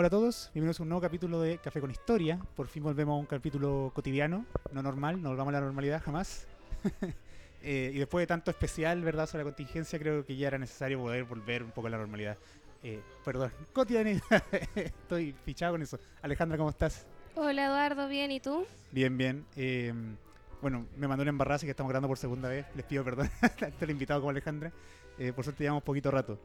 Hola a todos, bienvenidos a un nuevo capítulo de Café con Historia. Por fin volvemos a un capítulo cotidiano, no normal, no volvamos a la normalidad jamás. Eh, y después de tanto especial, ¿verdad?, sobre la contingencia, creo que ya era necesario poder volver un poco a la normalidad. Eh, perdón, cotidianidad. Estoy fichado con eso. Alejandra, ¿cómo estás? Hola Eduardo, bien, ¿y tú? Bien, bien. Eh, bueno, me mandó una embarrada, así que estamos grabando por segunda vez. Les pido perdón. El invitado como Alejandra. Eh, por suerte llevamos poquito rato.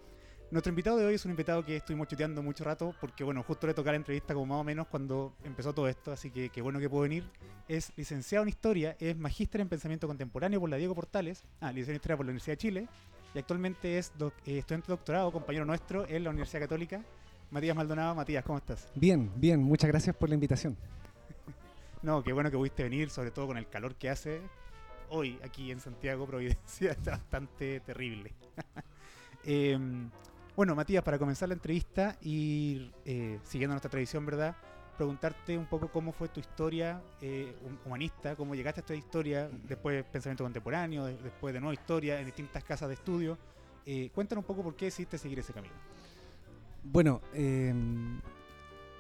Nuestro invitado de hoy es un invitado que estuvimos chuteando mucho rato, porque bueno, justo le tocaba la entrevista como más o menos cuando empezó todo esto, así que qué bueno que pudo venir. Es licenciado en Historia, es magíster en Pensamiento Contemporáneo por la Diego Portales, ah, licenciado en Historia por la Universidad de Chile, y actualmente es doc- eh, estudiante de doctorado, compañero nuestro en la Universidad Católica. Matías Maldonado, Matías, ¿cómo estás? Bien, bien, muchas gracias por la invitación. No, qué bueno que pudiste venir, sobre todo con el calor que hace hoy aquí en Santiago, Providencia, está bastante terrible. Em, bueno, Matías, para comenzar la entrevista y eh, siguiendo nuestra tradición, ¿verdad? Preguntarte un poco cómo fue tu historia eh, hum- humanista, cómo llegaste a esta historia, después pensamiento contemporáneo, de- después de nueva historia en distintas casas de estudio. Eh, cuéntanos un poco por qué decidiste seguir ese camino. Bueno, eh,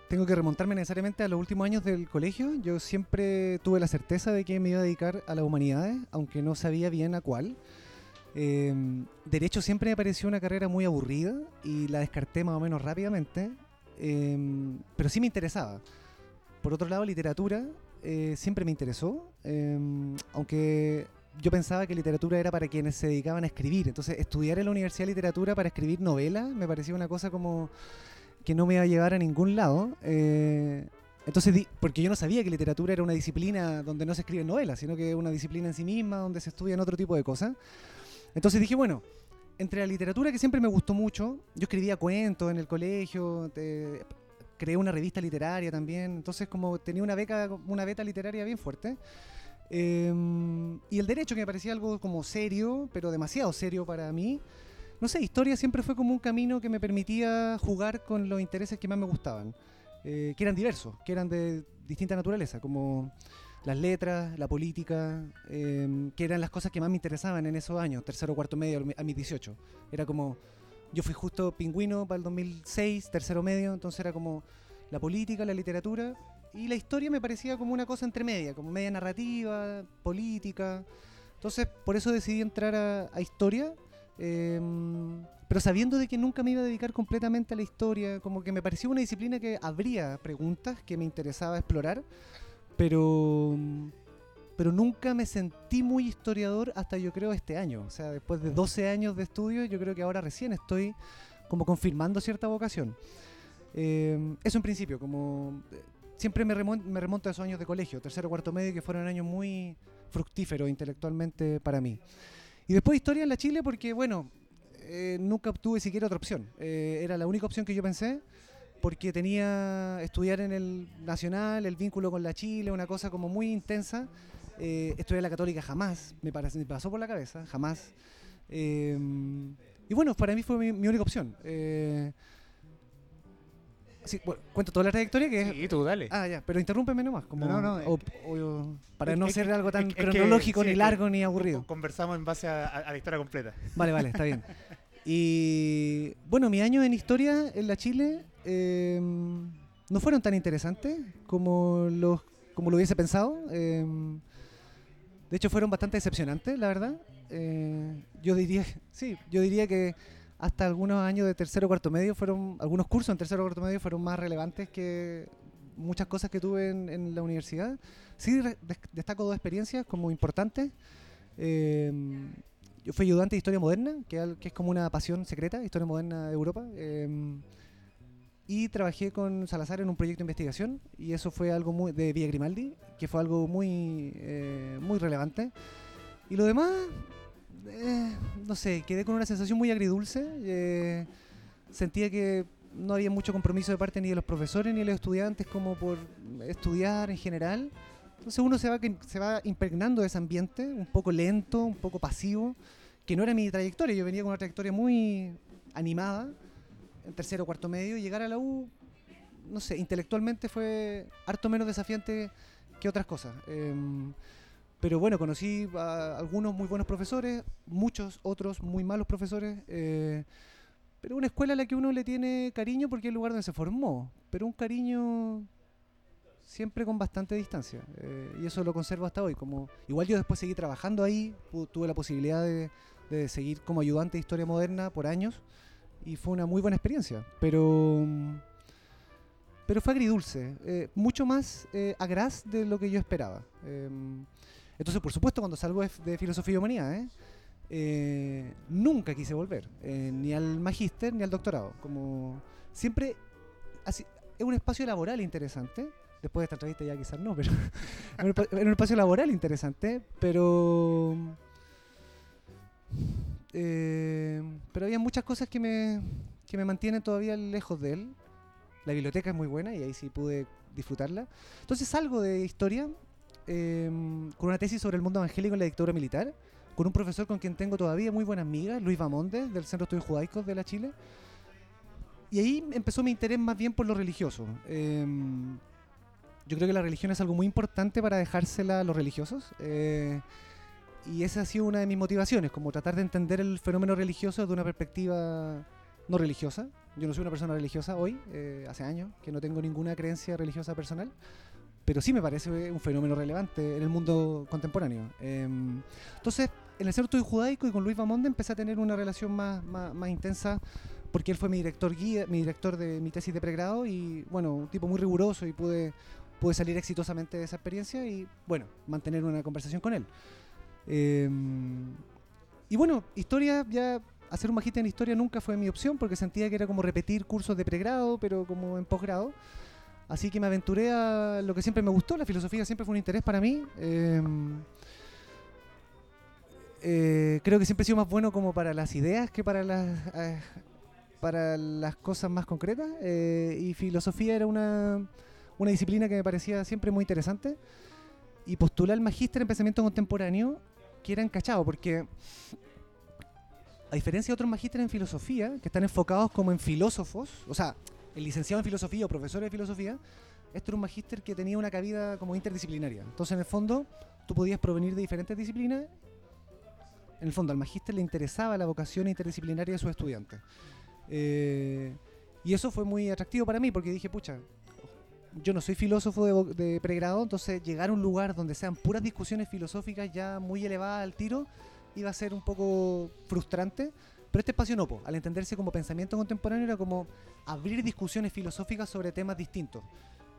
tengo que remontarme necesariamente a los últimos años del colegio. Yo siempre tuve la certeza de que me iba a dedicar a las humanidades, aunque no sabía bien a cuál. Eh, derecho siempre me pareció una carrera muy aburrida y la descarté más o menos rápidamente, eh, pero sí me interesaba. Por otro lado, literatura eh, siempre me interesó, eh, aunque yo pensaba que literatura era para quienes se dedicaban a escribir. Entonces, estudiar en la Universidad de Literatura para escribir novelas me parecía una cosa como que no me iba a llevar a ningún lado. Eh, entonces, porque yo no sabía que literatura era una disciplina donde no se escriben novelas, sino que es una disciplina en sí misma, donde se estudian otro tipo de cosas. Entonces dije, bueno, entre la literatura que siempre me gustó mucho, yo escribía cuentos en el colegio, creé una revista literaria también, entonces como tenía una beca, una beta literaria bien fuerte. Eh, y el derecho que me parecía algo como serio, pero demasiado serio para mí. No sé, historia siempre fue como un camino que me permitía jugar con los intereses que más me gustaban, eh, que eran diversos, que eran de distinta naturaleza, como las letras, la política, eh, que eran las cosas que más me interesaban en esos años, tercero, cuarto medio, a mis 18. Era como, yo fui justo pingüino para el 2006, tercero medio, entonces era como la política, la literatura, y la historia me parecía como una cosa entre media, como media narrativa, política. Entonces, por eso decidí entrar a, historia, eh, pero sabiendo de que nunca me iba a dedicar completamente a la historia, como que me parecía una disciplina que habría preguntas que me interesaba explorar, pero pero nunca me sentí muy historiador hasta yo creo este año. O sea, después de 12 años de estudio, yo creo que ahora recién estoy como confirmando cierta vocación. Eh, eso en principio, como eh, siempre me, remon- me remonto a esos años de colegio, tercero, cuarto medio, que fueron años muy fructíferos intelectualmente para mí. Y después historia en la Chile porque, bueno, eh, nunca obtuve siquiera otra opción. Eh, era la única opción que yo pensé porque tenía estudiar en el Nacional, el vínculo con la Chile, una cosa como muy intensa. Eh, estudiar en la Católica jamás, me, parece- me pasó por la cabeza, jamás. Eh, y bueno, para mí fue mi, mi única opción. Eh, sí, bueno, cuento toda la trayectoria que es... Sí, tú dale. Ah, ya, pero interrúmpeme nomás, como, No, no, o- o- para Es- no es ser que- algo tan es que- cronológico, sí, ni es que largo, ni aburrido. Con- Conversamos en base a, a- a la historia completa. Vale, vale, está bien. Y bueno, mi año en historia en la Chile eh, no fueron tan interesantes como, los, como lo hubiese pensado. eh, de hecho, fueron bastante decepcionantes, la verdad. Eh, yo diría, sí, yo diría que hasta algunos años de tercero cuarto medio fueron, algunos cursos en tercero cuarto medio fueron más relevantes que muchas cosas que tuve en, la universidad. Sí, destaco dos experiencias como importantes. Eh, yo fui ayudante de historia moderna, que, que es como una pasión secreta, historia moderna de Europa. Y trabajé con Salazar en un proyecto de investigación, y eso fue algo muy de Villa Grimaldi, que fue algo muy, eh, muy relevante. Y lo demás, eh, no sé, quedé con una sensación muy agridulce. eh, sentía que no había mucho compromiso de parte ni de los profesores ni de los estudiantes como por estudiar en general. Entonces uno se va, se va impregnando de ese ambiente, un poco lento, un poco pasivo, que no era mi trayectoria. Yo venía con una trayectoria muy animada, en tercero o cuarto medio, llegar a la U, no sé, intelectualmente fue harto menos desafiante que otras cosas. Em, pero bueno, conocí a algunos muy buenos profesores, muchos otros muy malos profesores. eh, pero una escuela a la que uno le tiene cariño porque es el lugar donde se formó. Pero un cariño siempre con bastante distancia. eh, y eso lo conservo hasta hoy. Como, igual yo después seguí trabajando ahí, tuve la posibilidad de, de seguir como ayudante de historia moderna por años. Y fue una muy buena experiencia. Pero pero fue agridulce, eh, mucho más eh, agraz de lo que yo esperaba. Em, entonces, por supuesto, cuando salgo de, de filosofía y humanidades, eh, nunca quise volver, eh, ni al magíster ni al doctorado. Como siempre, así, es un espacio laboral interesante. Después de esta entrevista ya quizás no, pero es un espacio laboral interesante, pero eh, pero había muchas cosas que me, que me mantienen todavía lejos de él. La biblioteca es muy buena y ahí sí pude disfrutarla. Entonces salgo de historia eh, con una tesis sobre el mundo evangélico en la dictadura militar, con un profesor con quien tengo todavía muy buenas amigas, Luis Bamonde, del Centro de Estudios Judaicos de la Chile. Y ahí empezó mi interés más bien por lo religioso. Eh, yo creo que la religión es algo muy importante para dejársela a los religiosos. eh, y esa ha sido una de mis motivaciones, como tratar de entender el fenómeno religioso desde una perspectiva no religiosa. Yo no soy una persona religiosa hoy, eh, hace años que no tengo ninguna creencia religiosa personal, pero sí me parece un fenómeno relevante en el mundo contemporáneo. Em, entonces, en el de Estudio Judaico y con Luis Bamonde empecé a tener una relación más, más, más intensa porque él fue mi director guía, mi director de mi tesis de pregrado y bueno, un tipo muy riguroso y pude, pude salir exitosamente de esa experiencia y bueno, mantener una conversación con él. Em, y bueno, historia ya hacer un magíster en historia nunca fue mi opción porque sentía que era como repetir cursos de pregrado, pero como en posgrado. Así que me aventuré a lo que siempre me gustó, la filosofía siempre fue un interés para mí. Em, eh, creo que siempre he sido más bueno como para las ideas que para las eh, para las cosas más concretas. eh, y filosofía era una, una disciplina que me parecía siempre muy interesante. Y postulé al magíster en pensamiento contemporáneo, que era encachado, porque a diferencia de otros magísteres en filosofía, que están enfocados como en filósofos, o sea, el licenciado en filosofía o profesor de filosofía, este era un magíster que tenía una cabida como interdisciplinaria. Entonces, en el fondo, tú podías provenir de diferentes disciplinas. En el fondo, al magíster le interesaba la vocación interdisciplinaria de sus estudiantes. Eh, y eso fue muy atractivo para mí, porque dije, pucha, yo no soy filósofo de, de pregrado, entonces llegar a un lugar donde sean puras discusiones filosóficas ya muy elevadas al tiro iba a ser un poco frustrante. Pero este espacio no, po. al entenderse como pensamiento contemporáneo era como abrir discusiones filosóficas sobre temas distintos.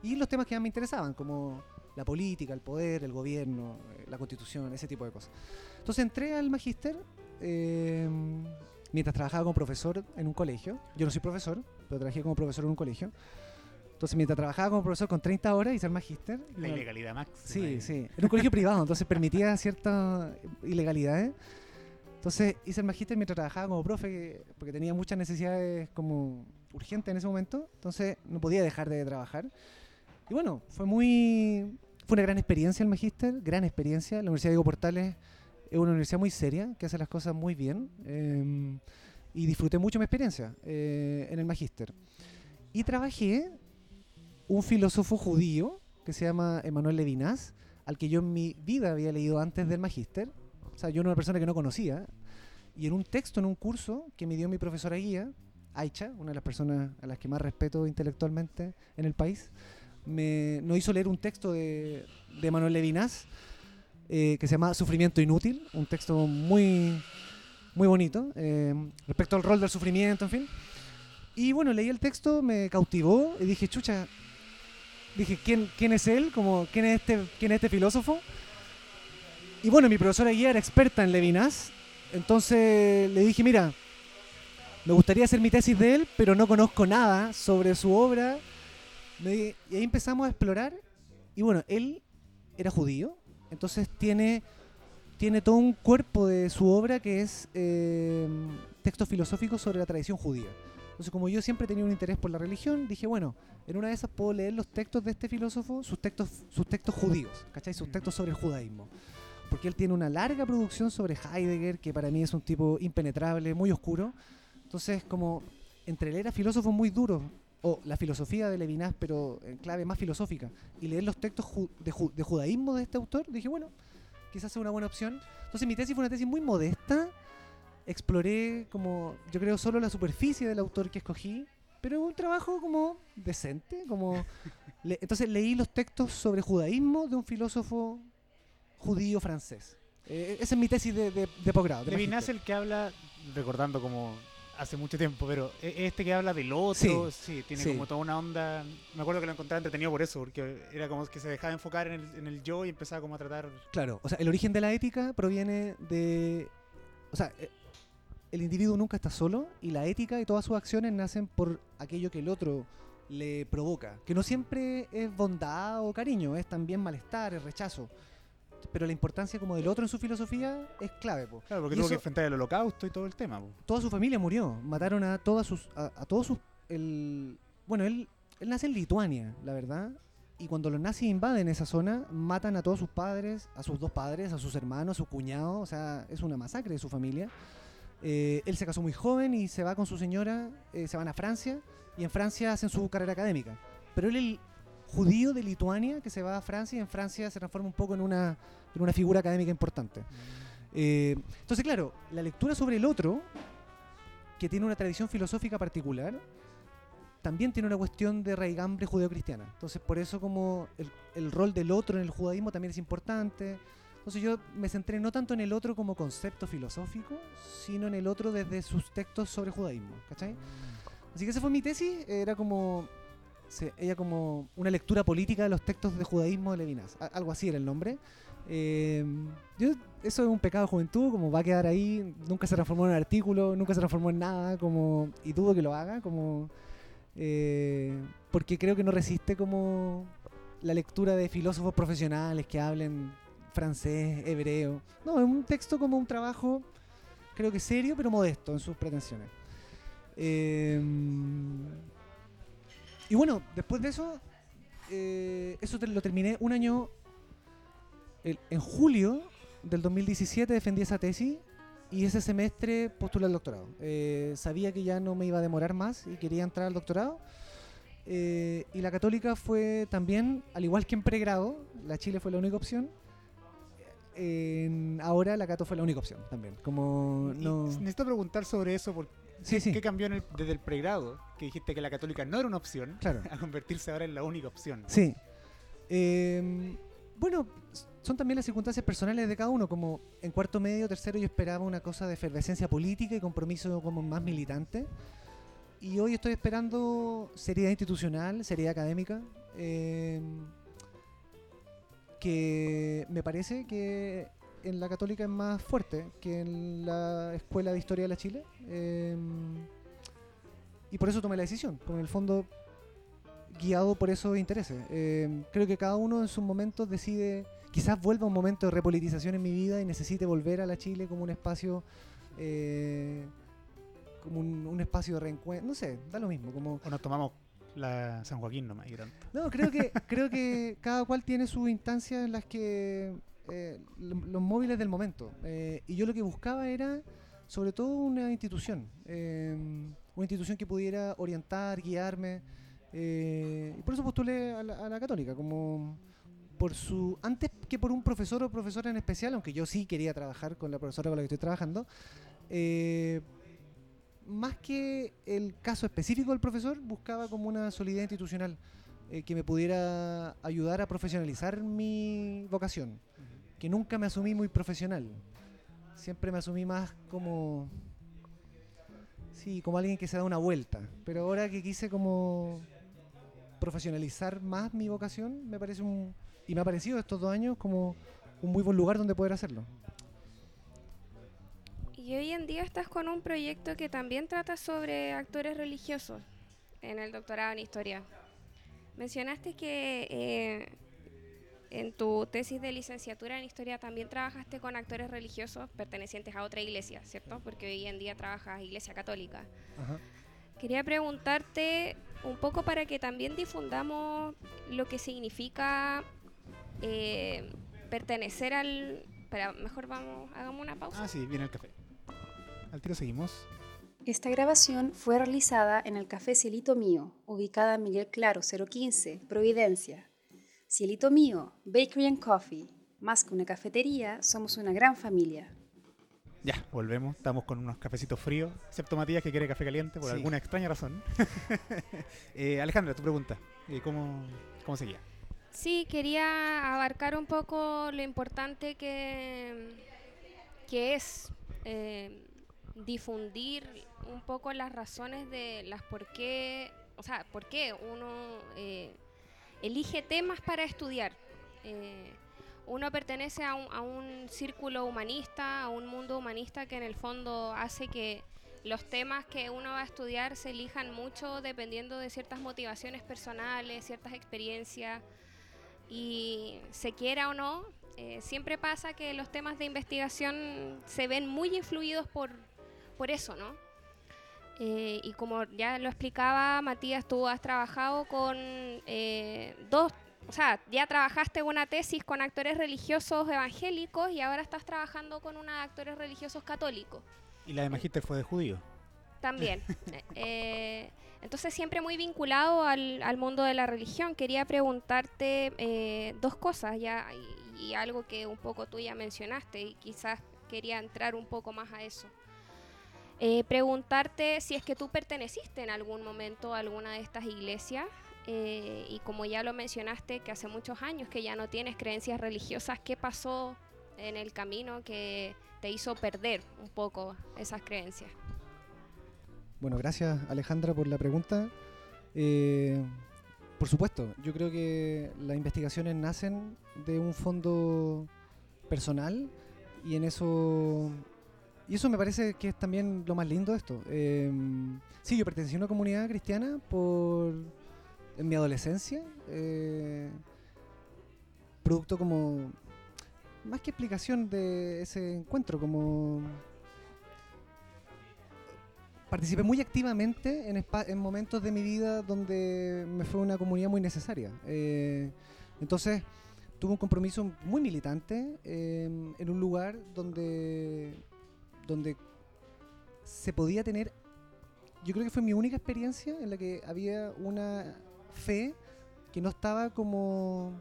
Y los temas que más me interesaban, como la política, el poder, el gobierno, eh, la constitución, ese tipo de cosas. Entonces entré al magíster eh, mientras trabajaba como profesor en un colegio. Yo no soy profesor, pero trabajé como profesor en un colegio. Entonces mientras trabajaba como profesor con 30 horas hice el magíster. La Bueno, ilegalidad máxima. Sí, ahí. sí. Era un colegio privado, entonces permitía ciertas ilegalidades. Entonces hice el magíster mientras trabajaba como profe, porque tenía muchas necesidades como urgentes en ese momento. Entonces no podía dejar de trabajar. Y bueno, fue muy... Fue una gran experiencia el magíster, gran experiencia. La Universidad Diego Portales es una universidad muy seria, que hace las cosas muy bien. eh, y disfruté mucho mi experiencia eh, en el magíster. Y trabajé un filósofo judío que se llama Emanuel Levinas, al que yo en mi vida había leído antes del magíster. O sea, yo era una persona que no conocía. Y en un texto, en un curso que me dio mi profesora guía, Aicha, una de las personas a las que más respeto intelectualmente en el país, me nos hizo leer un texto de, de Emanuel Levinas eh, que se llama Sufrimiento Inútil, un texto muy, muy bonito eh, respecto al rol del sufrimiento, en fin. Y bueno, leí el texto, me cautivó y dije, chucha, dije, ¿quién, quién es él? Como, ¿quién, es este, ¿Quién es este filósofo? Y bueno, mi profesora guía era experta en Levinas, entonces le dije, mira, me gustaría hacer mi tesis de él, pero no conozco nada sobre su obra. Y ahí empezamos a explorar. Y bueno, él era judío, entonces tiene, tiene todo un cuerpo de su obra que es eh, texto filosófico sobre la tradición judía. Entonces, como yo siempre tenía un interés por la religión, dije, bueno, en una de esas puedo leer los textos de este filósofo, sus textos, sus textos judíos, ¿cachai? Sus textos sobre el judaísmo. Porque él tiene una larga producción sobre Heidegger, que para mí es un tipo impenetrable, muy oscuro. Entonces, como entre leer a filósofos muy duros, o la filosofía de Levinas, pero en clave más filosófica, y leer los textos ju- de, ju- de judaísmo de este autor, dije, bueno, quizás sea una buena opción. Entonces mi tesis fue una tesis muy modesta. Exploré como, yo creo, solo la superficie del autor que escogí, pero un trabajo como decente, como... le- entonces leí los textos sobre judaísmo de un filósofo judío francés. Eh, esa es mi tesis de, de, de posgrado. Levinas el que habla, recordando como hace mucho tiempo, pero e- este que habla del otro, sí, tiene sí. como toda una onda. Me acuerdo que lo encontraba entretenido por eso, porque era como que se dejaba enfocar en el, en el yo y empezaba como a tratar. Claro, o sea, el origen de la ética proviene de... O sea, eh, el individuo nunca está solo y la ética y todas sus acciones nacen por aquello que el otro le provoca. Que no siempre es bondad o cariño, es también malestar, es rechazo. Pero la importancia como del otro en su filosofía es clave. po. Claro, porque Y tuvo que enfrentar el holocausto y todo el tema. po. Toda su familia murió, mataron a todas sus... A, a todos sus... El, bueno, él, él nace en Lituania, la verdad. Y cuando los nazis invaden esa zona, matan a todos sus padres, a sus dos padres, a sus hermanos, a su cuñado. O sea, es una masacre de su familia. Eh, él se casó muy joven y se va con su señora, eh, se van a Francia y en Francia hacen su carrera académica. Pero él el judío de Lituania que se va a Francia y en Francia se transforma un poco en una, en una figura académica importante. Eh, entonces, claro, la lectura sobre el otro, que tiene una tradición filosófica particular, también tiene una cuestión de raigambre judeocristiana. Entonces, por eso como el, el rol del otro en el judaísmo también es importante. Entonces yo me centré no tanto en el otro como concepto filosófico, sino en el otro desde sus textos sobre judaísmo, ¿cachai? Así que esa fue mi tesis, era como ella como una lectura política de los textos de judaísmo de Levinas, algo así era el nombre. Eh, yo, eso es un pecado de juventud, como va a quedar ahí, nunca se transformó en un artículo, nunca se transformó en nada, como y dudo que lo haga, como eh, porque creo que no resiste como la lectura de filósofos profesionales que hablen francés, hebreo. No, es un texto como un trabajo, creo que serio, pero modesto en sus pretensiones. Eh, y bueno, después de eso, eh, eso lo terminé un año, en julio del 2017 defendí esa tesis y ese semestre postulé al doctorado. Eh, sabía que ya no me iba a demorar más y quería entrar al doctorado. Eh, y la católica fue también, al igual que en pregrado, la Chile fue la única opción. En- ahora la Cato fue la única opción también. Como no. Necesito preguntar sobre eso, porque Sí, sí. ¿qué cambió en el- desde el pregrado? Que dijiste que la católica no era una opción, Claro. a convertirse ahora en la única opción. Sí. Eh, bueno, son también las circunstancias personales de cada uno. Como en cuarto medio, tercero, yo esperaba una cosa de efervescencia política y compromiso como más militante. Y hoy estoy esperando seriedad institucional, seriedad académica. eh, que me parece que en la católica es más fuerte que en la Escuela de Historia de la Chile. eh, y por eso tomé la decisión. En el fondo guiado por esos intereses. Eh, creo que cada uno en sus momentos decide, quizás vuelva un momento de repolitización en mi vida y necesite volver a la Chile como un espacio, eh, como un, un espacio de reencuentro, no sé, da lo mismo, como... O nos tomamos la San Joaquín nomás y tanto. No, creo que, creo que cada cual tiene sus instancias en las que eh, lo- los móviles del momento. Eh, y yo lo que buscaba era, sobre todo, una institución. eh, una institución que pudiera orientar, guiarme. eh, y por eso postulé a la, a la católica, como por su antes que por un profesor o profesora en especial, aunque yo sí quería trabajar con la profesora con la que estoy trabajando, eh, más que el caso específico del profesor, buscaba como una solidez institucional eh, que me pudiera ayudar a profesionalizar mi vocación, que nunca me asumí muy profesional, siempre me asumí más como, sí, como alguien que se da una vuelta, pero ahora que quise como profesionalizar más mi vocación, me parece un, y me ha parecido estos dos años como un muy buen lugar donde poder hacerlo. Y hoy en día estás con un proyecto que también trata sobre actores religiosos en el doctorado en historia. Mencionaste que eh, en tu tesis de licenciatura en historia también trabajaste con actores religiosos pertenecientes a otra iglesia, ¿cierto? Porque hoy en día trabajas iglesia católica. Ajá. Quería preguntarte un poco para que también difundamos lo que significa eh, pertenecer al... Pero mejor vamos, hagamos una pausa. Ah, sí, viene el café. Al tiro seguimos. Esta grabación fue realizada en el Café Cielito Mío, ubicada en Miguel Claro 015, Providencia. Cielito Mío, Bakery and Coffee. Más que una cafetería, somos una gran familia. Ya, volvemos. Estamos con unos cafecitos fríos, excepto Matías que quiere café caliente por Sí. alguna extraña razón. Eh, Alejandra, tu pregunta. Eh, ¿cómo, ¿Cómo seguía? Sí, quería abarcar un poco lo importante que, que es eh, difundir un poco las razones de las por qué, o sea, por qué uno eh, elige temas para estudiar. Eh, uno pertenece a un, a un círculo humanista, a un mundo humanista que en el fondo hace que los temas que uno va a estudiar se elijan mucho dependiendo de ciertas motivaciones personales, ciertas experiencias y se quiera o no, eh, siempre pasa que los temas de investigación se ven muy influidos por, por eso, ¿no? Eh, y como ya lo explicaba Matías, tú has trabajado con eh, dos, o sea, ya trabajaste una tesis con actores religiosos evangélicos y ahora estás trabajando con una de actores religiosos católicos. Y la de Magíster fue de judío. También. Eh, entonces, siempre muy vinculado al, al mundo de la religión, quería preguntarte eh, dos cosas ya y, y algo que un poco tú ya mencionaste y quizás quería entrar un poco más a eso. Eh, preguntarte si es que tú perteneciste en algún momento a alguna de estas iglesias eh, y como ya lo mencionaste, que hace muchos años que ya no tienes creencias religiosas, ¿qué pasó en el camino que te hizo perder un poco esas creencias? Bueno, gracias Alejandra por la pregunta. Eh, por supuesto, yo creo que las investigaciones nacen de un fondo personal y en eso y eso me parece que es también lo más lindo de esto. Eh, sí, yo pertenecí a una comunidad cristiana por en mi adolescencia, eh, producto como más que explicación de ese encuentro, como participé muy activamente en, en momentos de mi vida donde me fue una comunidad muy necesaria. Eh, entonces, tuve un compromiso muy militante eh, en un lugar donde, donde se podía tener, yo creo que fue mi única experiencia en la que había una fe que no estaba como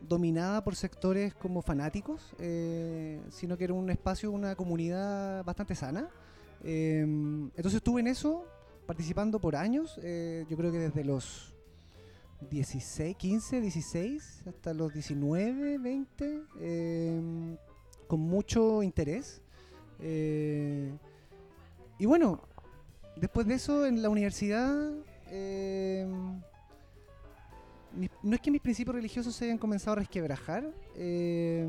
dominada por sectores como fanáticos, eh, sino que era un espacio, una comunidad bastante sana. Eh, entonces estuve en eso, participando por años, eh, yo creo que desde los 16, 15, 16 hasta los 19, 20, eh, con mucho interés. Eh, y bueno, después de eso en la universidad, eh, no es que mis principios religiosos se hayan comenzado a resquebrajar, eh,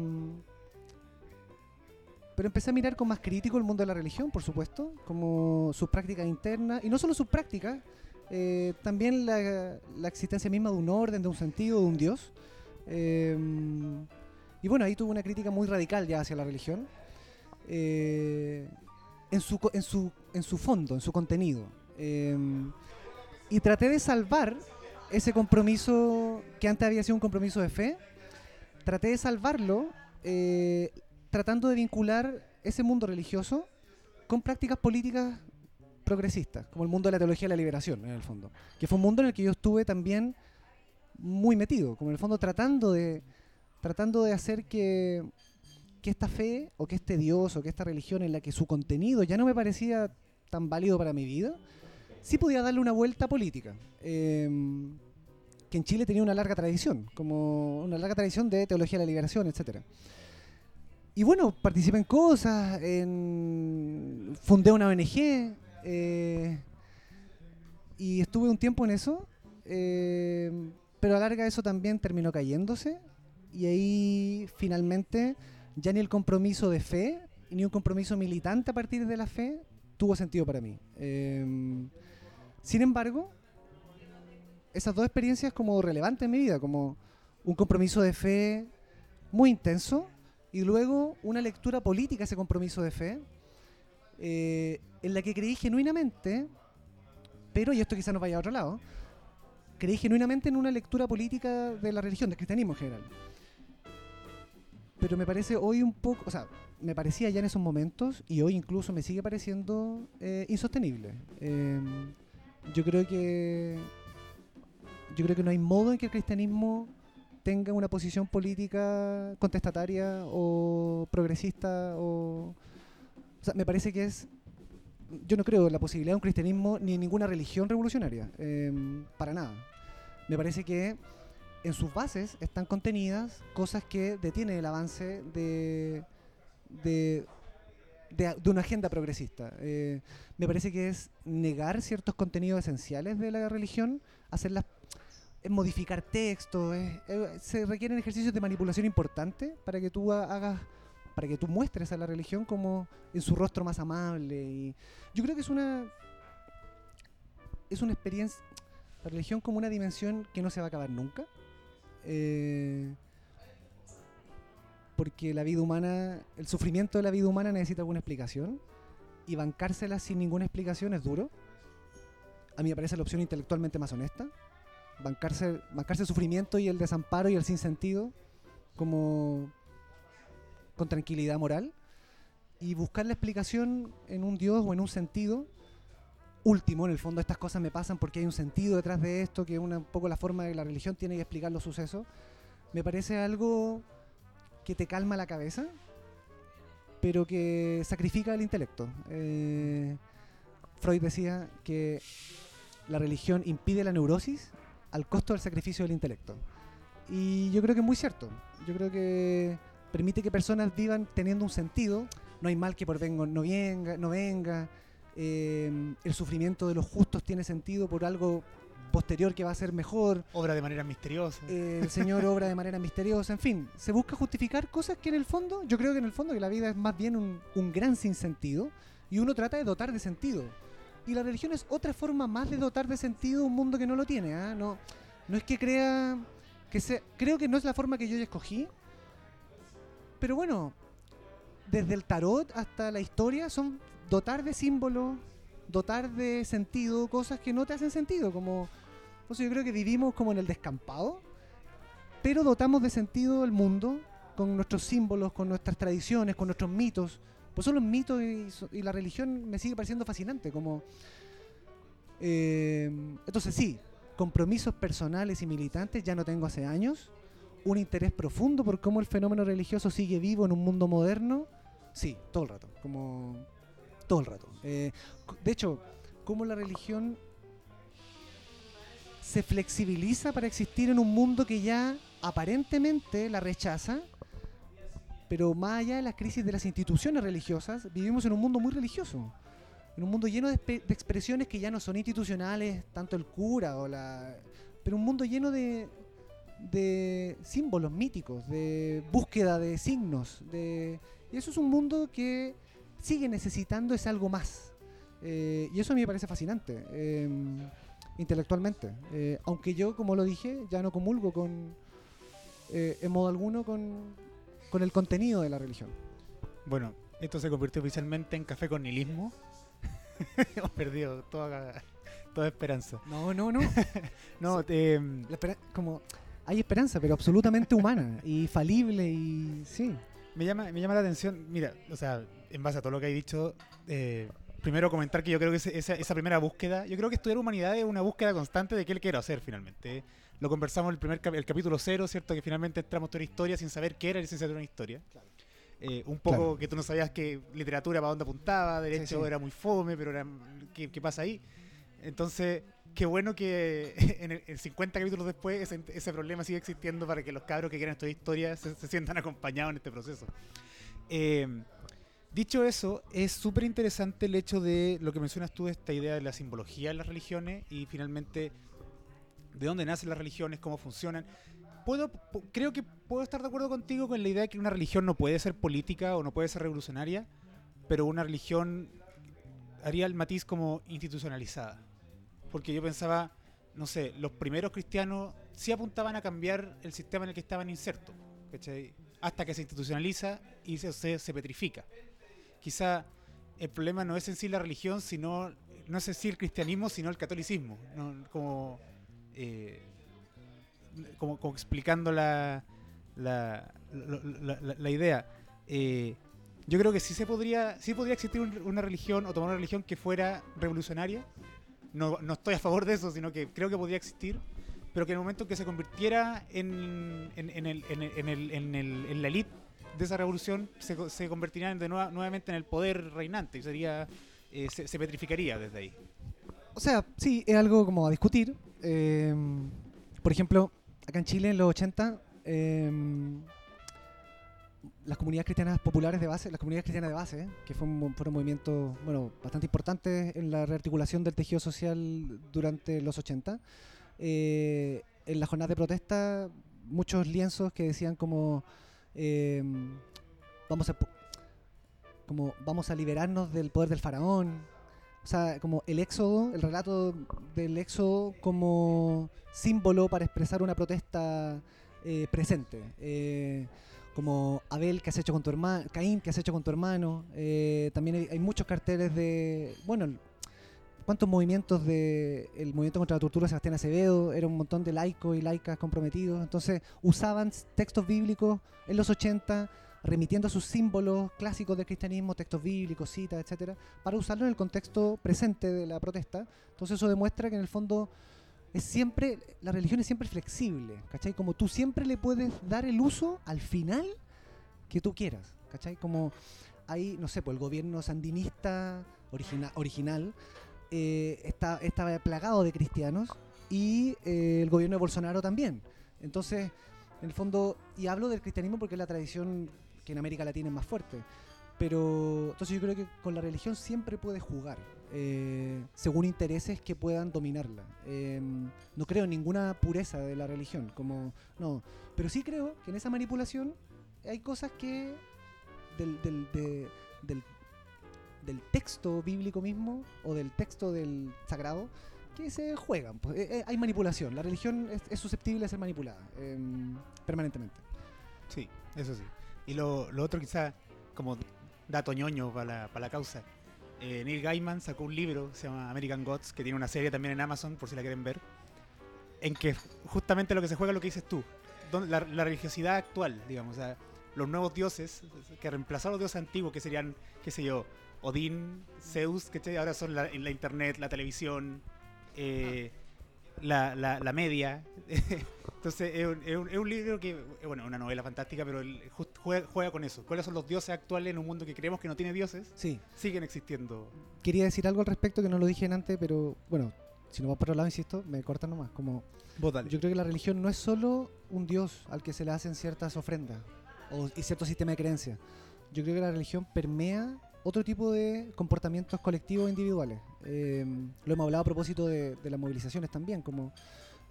pero empecé a mirar con más crítico el mundo de la religión, por supuesto, como sus prácticas internas, y no solo sus prácticas, también la, existencia misma de un orden, de un sentido, de un Dios. Y bueno, ahí tuve una crítica muy radical ya hacia la religión, eh, en, su, en, su, en su fondo, en su contenido. Eh, y traté de salvar ese compromiso que antes había sido un compromiso de fe, traté de salvarlo eh, tratando de vincular ese mundo religioso con prácticas políticas progresistas, como el mundo de la teología de la liberación, en el fondo, que fue un mundo en el que yo estuve también muy metido, como en el fondo tratando de, tratando de hacer que, que esta fe, o que este Dios, o que esta religión en la que su contenido ya no me parecía tan válido para mi vida, sí podía darle una vuelta política. eh, que en Chile tenía una larga tradición, como una larga tradición de teología de la liberación, etcétera. Y bueno, participé en cosas, en... fundé una ONG, eh, y estuve un tiempo en eso, eh, pero a la larga eso también terminó cayéndose, y ahí finalmente ya ni el compromiso de fe, ni un compromiso militante a partir de la fe tuvo sentido para mí. Eh, sin embargo, esas dos experiencias como relevantes en mi vida, como un compromiso de fe muy intenso y luego una lectura política a ese compromiso de fe, eh, en la que creí genuinamente pero, y esto quizá nos vaya a otro lado, creí genuinamente en una lectura política de la religión, del cristianismo en general. Pero me parece hoy un poco, o sea, me parecía ya en esos momentos y hoy incluso me sigue pareciendo eh, insostenible. Eh, yo creo que yo creo que no hay modo en que el cristianismo tenga una posición política contestataria o progresista o, o sea, me parece que es yo no creo en la posibilidad de un cristianismo ni en ninguna religión revolucionaria, eh, para nada. Me parece que en sus bases están contenidas cosas que detienen el avance de, de, de- una agenda progresista. Eh, me parece que es negar ciertos contenidos esenciales de la religión, hacerlas es modificar textos, eh, se requieren ejercicios de manipulación importantes para que tú ha- hagas, para que tú muestres a la religión como en su rostro más amable. Y yo creo que es una es una experiencia, la religión como una dimensión que no se va a acabar nunca. Eh, porque la vida humana, el sufrimiento de la vida humana necesita alguna explicación y bancársela sin ninguna explicación es duro. A mí me parece la opción intelectualmente más honesta. Bancarse, bancarse el sufrimiento y el desamparo y el sinsentido como con tranquilidad moral y buscar la explicación en un Dios o en un sentido último. En el fondo estas cosas me pasan porque hay un sentido detrás de esto, que es un poco la forma que la religión tiene que explicar los sucesos. Me parece algo que te calma la cabeza, pero que sacrifica el intelecto. Eh, Freud decía que la religión impide la neurosis al costo del sacrificio del intelecto. Y yo creo que es muy cierto. Yo creo que permite que personas vivan teniendo un sentido. No hay mal que por vengo no venga. No venga. Eh, el sufrimiento de los justos tiene sentido por algo posterior que va a ser mejor. Obra de manera misteriosa. Eh, el Señor obra de manera misteriosa, en fin, se busca justificar cosas que en el fondo, yo creo que en el fondo que la vida es más bien un, un gran sinsentido y uno trata de dotar de sentido. Y la religión es otra forma más de dotar de sentido un mundo que no lo tiene. ¿ah? No, no es que crea que sea, creo que no es la forma que yo ya escogí, pero bueno, desde el tarot hasta la historia son dotar de símbolos, dotar de sentido cosas que no te hacen sentido, como pues yo creo que vivimos como en el descampado, pero dotamos de sentido el mundo con nuestros símbolos, con nuestras tradiciones, con nuestros mitos. Por eso los mitos y la religión me sigue pareciendo fascinante, como... eh, entonces sí, compromisos personales y militantes ya no tengo hace años. Un interés profundo por cómo el fenómeno religioso sigue vivo en un mundo moderno. Sí, todo el rato. Como todo el rato. Eh, de hecho, cómo la religión se flexibiliza para existir en un mundo que ya aparentemente la rechaza, pero más allá de las crisis de las instituciones religiosas, vivimos en un mundo muy religioso, en un mundo lleno de expresiones que ya no son institucionales, tanto el cura o la... pero un mundo lleno de, de símbolos míticos, de búsqueda de signos, de... y eso es un mundo que sigue necesitando ese algo más. Eh, y eso a mí me parece fascinante, eh, intelectualmente. Eh, aunque yo, como lo dije, ya no comulgo con, eh, en modo alguno con, con el contenido de la religión. Bueno, esto se convirtió oficialmente en café con nihilismo. Hemos perdido toda, toda esperanza. No, no, no. No, La espera- como hay esperanza, pero absolutamente humana y falible y sí. Me, llama, me llama la atención, mira, o sea, en base a todo lo que he dicho, eh, primero comentar que yo creo que esa, esa primera búsqueda, yo creo que estudiar humanidad es una búsqueda constante de qué le quiero hacer finalmente. Lo conversamos en el primer el capítulo cero, ¿cierto? Que finalmente entramos toda una historia sin saber qué era licenciatura en historia. Eh, un poco Claro. que tú no sabías que literatura para dónde apuntaba, derecho sí. era muy fome, pero era, ¿qué, qué pasa ahí? Entonces, qué bueno que en, el- en 50 capítulos después ese, problema sigue existiendo para que los cabros que quieran estudiar historia se, sientan acompañados en este proceso. Eh, dicho eso, es súper interesante el hecho de lo que mencionas tú, esta idea de la simbología de las religiones y finalmente de dónde nacen las religiones, cómo funcionan. Creo que puedo estar de acuerdo contigo con la idea de que una religión no puede ser política o no puede ser revolucionaria, pero una religión haría el matiz como institucionalizada. Porque yo pensaba, no sé, los primeros cristianos sí apuntaban a cambiar el sistema en el que estaban insertos, ¿cachai? hasta que se institucionaliza y se, se, petrifica. Quizá el problema no es en sí la religión, sino no sé si el cristianismo, sino el catolicismo. ¿no? Como, eh, como, explicando la, la, la- la- la idea. Eh, yo creo que sí se podría, sí podría existir un- una religión o tomar una religión que fuera revolucionaria. No, no estoy a favor de eso, sino que creo que podría existir, pero que en el momento que se convirtiera en, en, en el, en, el- el- el- la elite de esa revolución, se, co- se convertiría de nueva- nuevamente en el poder reinante y sería, eh, se, petrificaría desde ahí. O sea, sí, es algo como a discutir. Eh, por ejemplo, acá en Chile en los 80, eh, las comunidades cristianas populares de base, las comunidades cristianas de base, que fue un fueron movimientos bueno, bastante importantes en la rearticulación del tejido social durante los 80, eh, en las jornadas de protesta, muchos lienzos que decían como, eh, vamos, a, como vamos a liberarnos del poder del faraón, o sea, como el éxodo, el relato del éxodo como símbolo para expresar una protesta eh, presente. Como Abel, que has hecho con tu hermano? Caín, que has hecho con tu hermano? Eh, también hay, hay muchos carteles de. Bueno, ¿cuántos movimientos de. El movimiento contra la tortura Sebastián Acevedo? Era un montón de laicos y laicas comprometidos. Entonces, usaban textos bíblicos en los 80 remitiendo a sus símbolos clásicos del cristianismo, textos bíblicos, citas, etcétera, para usarlo en el contexto presente de la protesta. Entonces eso demuestra que en el fondo es siempre, la religión es siempre flexible, ¿cachai? Como tú siempre le puedes dar el uso al final que tú quieras, ¿cachai? Como hay, no sé, pues el gobierno sandinista origina- original eh, está, estaba plagado de cristianos y eh, el gobierno de Bolsonaro también. Entonces, en el fondo, y hablo del cristianismo porque es la tradición que en América Latina es más fuerte. Pero entonces yo creo que con la religión siempre puedes jugar, eh, según intereses que puedan dominarla. Eh, no creo en ninguna pureza de la religión, como no, pero sí creo que en esa manipulación hay cosas que del, del, de- del, texto bíblico mismo o del texto del sagrado que se juegan. pues, eh, hay manipulación, la religión es, susceptible a ser manipulada eh, permanentemente. Sí, eso sí. Y lo, lo otro quizá, como dato ñoño para la, para la causa, eh, Neil Gaiman sacó un libro, se llama American Gods, que tiene una serie también en Amazon, por si la quieren ver, en que justamente lo que se juega es lo que dices tú, la, la religiosidad actual, digamos, o sea, los nuevos dioses que reemplazaron a los dioses antiguos, que serían, qué sé yo, Odín, Zeus, que ahora son la, en la internet, la televisión, eh, la, la, la media. Entonces es un, es un- es un libro que, eh, bueno, una novela fantástica, pero just- juega, juega con eso. ¿Cuáles son los dioses actuales en un mundo que creemos que no tiene dioses? Sí, Siguen existiendo. quería decir algo al respecto que no lo dije antes, pero bueno, si no va por otro lado, insisto, me cortan nomás. Como Vos dale. yo creo que la religión no es solo un dios al que se le hacen ciertas ofrendas o, y cierto sistema de creencias. Yo creo que la religión permea otro tipo de comportamientos colectivos e individuales. Eh, lo hemos hablado a propósito de, de las movilizaciones también, como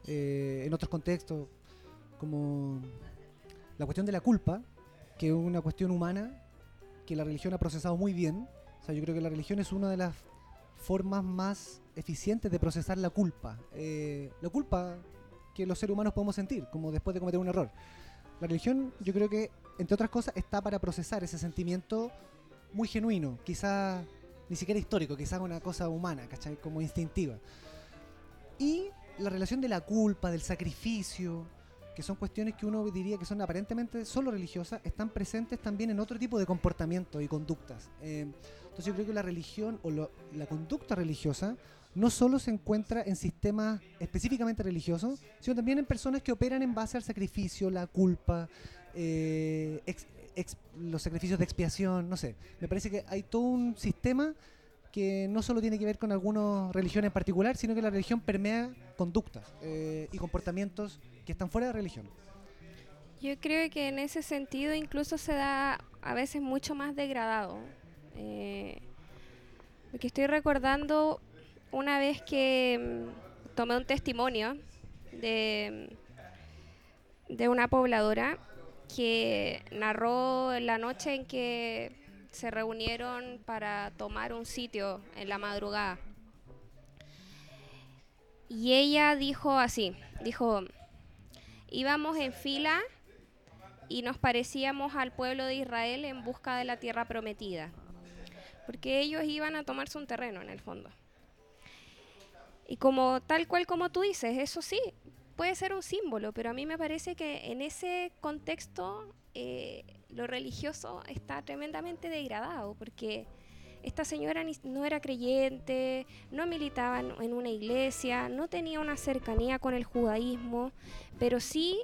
eh, en otros contextos, como la cuestión de la culpa, que es una cuestión humana que la religión ha procesado muy bien. O sea, yo creo que la religión es una de las formas más eficientes de procesar la culpa. Eh, la culpa que los seres humanos podemos sentir, como después de cometer un error. La religión, yo creo que, entre otras cosas, está para procesar ese sentimiento muy genuino, quizás ni siquiera histórico, quizás una cosa humana, ¿cachai? Como instintiva. Y la relación de la culpa, del sacrificio, que son cuestiones que uno diría que son aparentemente solo religiosas, están presentes también en otro tipo de comportamientos y conductas. Eh, entonces yo creo que la religión o lo- la conducta religiosa no solo se encuentra en sistemas específicamente religiosos, sino también en personas que operan en base al sacrificio, la culpa, eh, ex- ex- los sacrificios de expiación, no sé. Me parece que hay todo un sistema que no solo tiene que ver con alguna religión en particular, sino que la religión permea conductas eh, y comportamientos que están fuera de religión. Yo creo que en ese sentido incluso se da a veces mucho más degradado. Eh, porque estoy recordando una vez que mm, tomé un testimonio de, de una pobladora que narró la noche en que se reunieron para tomar un sitio en la madrugada. Y ella dijo así, dijo, íbamos en fila y nos parecíamos al pueblo de Israel en busca de la tierra prometida, porque ellos iban a tomarse un terreno en el fondo. Y como tal cual como tú dices, eso sí, puede ser un símbolo, pero a mí me parece que en ese contexto eh, lo religioso está tremendamente degradado, porque esta señora no era creyente, no militaba en una iglesia, no tenía una cercanía con el judaísmo, pero sí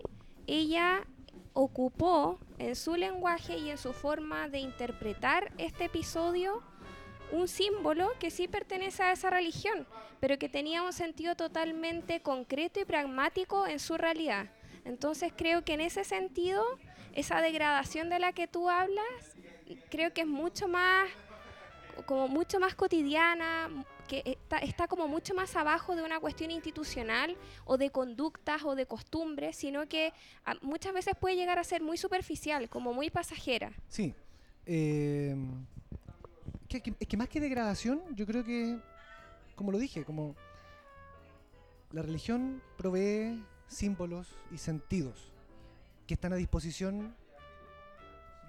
ella ocupó en su lenguaje y en su forma de interpretar este episodio un símbolo que sí pertenece a esa religión, pero que tenía un sentido totalmente concreto y pragmático en su realidad. Entonces creo que en ese sentido, esa degradación de la que tú hablas, creo que es mucho más, como mucho más cotidiana, que está, está, como mucho más abajo de una cuestión institucional o de conductas o de costumbres, sino que ah, muchas veces puede llegar a ser muy superficial, como muy pasajera. Sí. Eh, es que más que degradación, yo creo que, como lo dije, como la religión provee símbolos y sentidos que están a disposición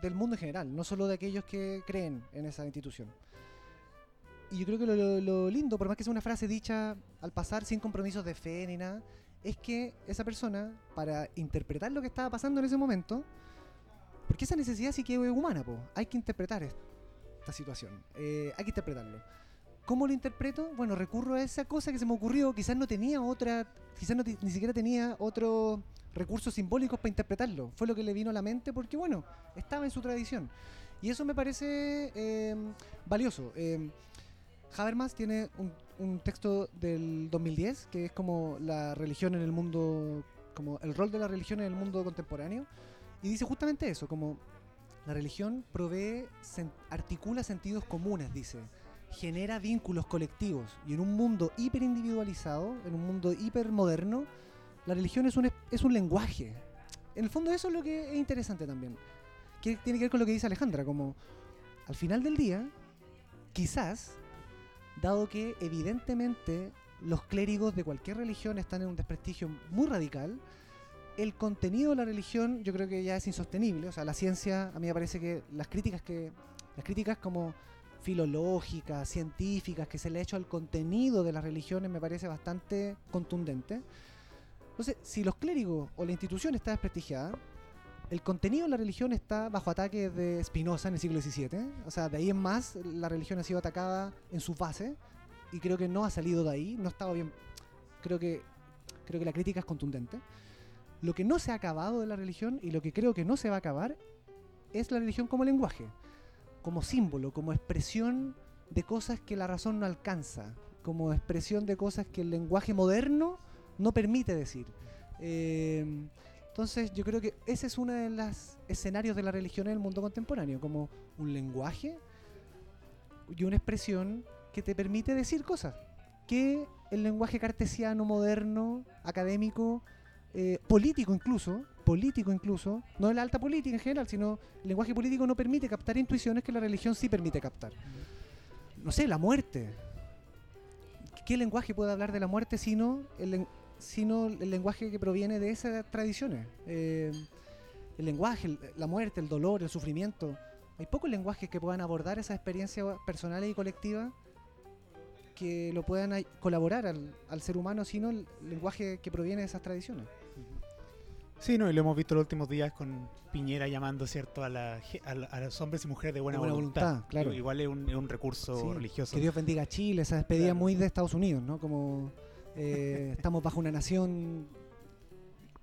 del mundo en general, no solo de aquellos que creen en esa institución. Y yo creo que lo, lindo, por más que sea una frase dicha al pasar sin compromisos de fe ni nada, es que esa persona, para interpretar lo que estaba pasando en ese momento, porque esa necesidad sí que es humana, po, hay que interpretar esta situación. Eh, hay que interpretarlo. ¿Cómo lo interpreto? Bueno, recurro a esa cosa que se me ocurrió. Quizás no tenía otra, quizás no ni siquiera tenía otros recursos simbólicos para interpretarlo. Fue lo que le vino a la mente porque, bueno, estaba en su tradición. Y eso me parece eh, valioso. Eh, Habermas tiene un, texto del 2010 que es como la religión en el mundo, como el rol de la religión en el mundo contemporáneo. Y dice justamente eso, como la religión provee, articula sentidos comunes, dice. Genera vínculos colectivos. Y en un mundo hiperindividualizado, en un mundo hipermoderno, la religión es un, es un lenguaje. En el fondo eso es lo que es interesante también. Que tiene que ver con lo que dice Alejandra, como al final del día, quizás, dado que evidentemente los clérigos de cualquier religión están en un desprestigio muy radical, el contenido de la religión yo creo que ya es insostenible. O sea, la ciencia, a mí me parece que las críticas que. Las críticas como filológicas, científicas, que se le ha hecho al contenido de las religiones me parece bastante contundente. Entonces, si los clérigos o la institución está desprestigiada, el contenido de la religión está bajo ataque de Spinoza en el siglo XVII. O sea, de ahí en más la religión ha sido atacada en su base y creo que no ha salido de ahí, no ha estado bien. Creo que, creo que la crítica es contundente. Lo que no se ha acabado de la religión y lo que creo que no se va a acabar es la religión como lenguaje, como símbolo, como expresión de cosas que la razón no alcanza, como expresión de cosas que el lenguaje moderno no permite decir. Eh, entonces yo creo que ese es uno de los escenarios de la religión en el mundo contemporáneo, como un lenguaje y una expresión que te permite decir cosas que el lenguaje cartesiano, moderno, académico, eh, político incluso, político incluso, no de la alta política en general, sino el lenguaje político no permite captar intuiciones que la religión sí permite captar. No sé, la muerte. ¿Qué lenguaje puede hablar de la muerte sino el, sino el lenguaje que proviene de esas tradiciones? Eh, el lenguaje, la muerte, el dolor, el sufrimiento. Hay pocos lenguajes que puedan abordar esas experiencias personales y colectivas que lo puedan colaborar al, al ser humano, sino el lenguaje que proviene de esas tradiciones. Sí, no, y lo hemos visto los últimos días con Piñera llamando, ¿cierto?, a, la, a, los hombres y mujeres de buena, voluntad. Claro. Igual es un, recurso religioso. Que Dios bendiga a Chile, esa despedida muy de Estados Unidos, ¿no? Como eh, estamos bajo una nación,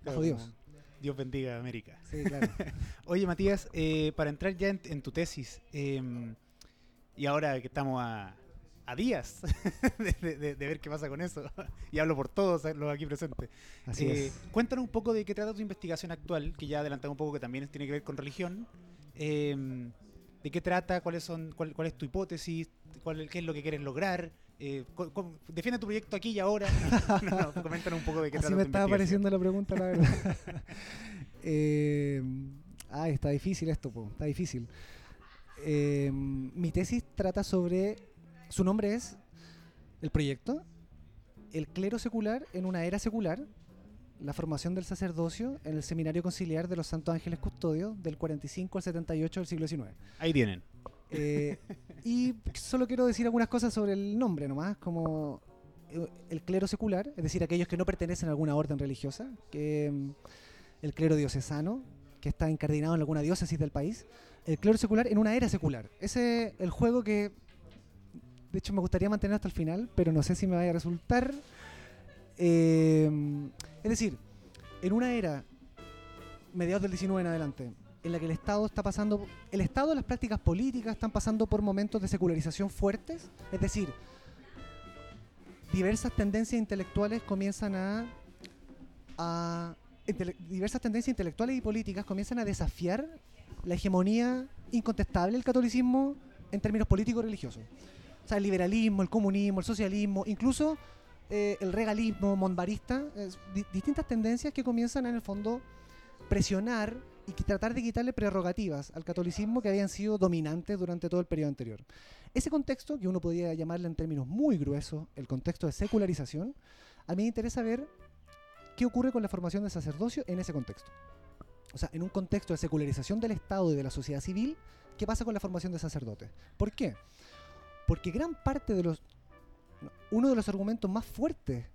bajo Dios. Dios bendiga a América. Sí, claro. Oye, Matías, eh, para entrar ya en, tu tesis, em, y ahora que estamos a, a días de, ver qué pasa con eso. y hablo por todos eh, los aquí presentes. Eh, cuéntanos un poco de qué trata tu investigación actual, que ya adelantamos un poco que también tiene que ver con religión. Em, ¿De qué trata? ¿Cuáles son, cuál, es tu hipótesis? Cuál, ¿Qué es lo que quieres lograr? Eh, defiende tu proyecto aquí y ahora. coméntanos un poco de qué trata. Así me estaba apareciendo la pregunta, la verdad. eh, ah, está difícil esto, está difícil. Em, mi tesis trata sobre su nombre es el proyecto, el clero secular en una era secular, la formación del sacerdocio en el Seminario Conciliar de los Santos Ángeles Custodios del 45 al 78 del siglo XIX. Ahí tienen. Eh, y solo quiero decir algunas cosas sobre el nombre nomás, como eh, el clero secular, es decir, aquellos que no pertenecen a alguna orden religiosa, que mm, el clero diocesano, que está incardinado en alguna diócesis del país, el clero secular en una era secular. Ese es el juego que, de hecho, me gustaría mantener hasta el final, pero no sé si me vaya a resultar. Eh, es decir, en una era, mediados del 19 en adelante, en la que el Estado está pasando, el Estado las prácticas políticas están pasando por momentos de secularización fuertes, es decir, diversas tendencias intelectuales comienzan a, diversas tendencias intelectuales y políticas comienzan a desafiar la hegemonía incontestable del catolicismo en términos políticos religiosos. O sea, el liberalismo, el comunismo, el socialismo, incluso eh, el regalismo monbarista, es di- distintas tendencias que comienzan en el fondo presionar y tratar de quitarle prerrogativas al catolicismo que habían sido dominantes durante todo el periodo anterior. Ese contexto, que uno podría llamarle en términos muy gruesos el contexto de secularización, a mí me interesa ver qué ocurre con la formación del sacerdocio en ese contexto. O sea, en un contexto de secularización del Estado y de la sociedad civil, ¿qué pasa con la formación de sacerdotes? ¿Por qué? Porque gran parte de los... no, Uno de los argumentos más fuertes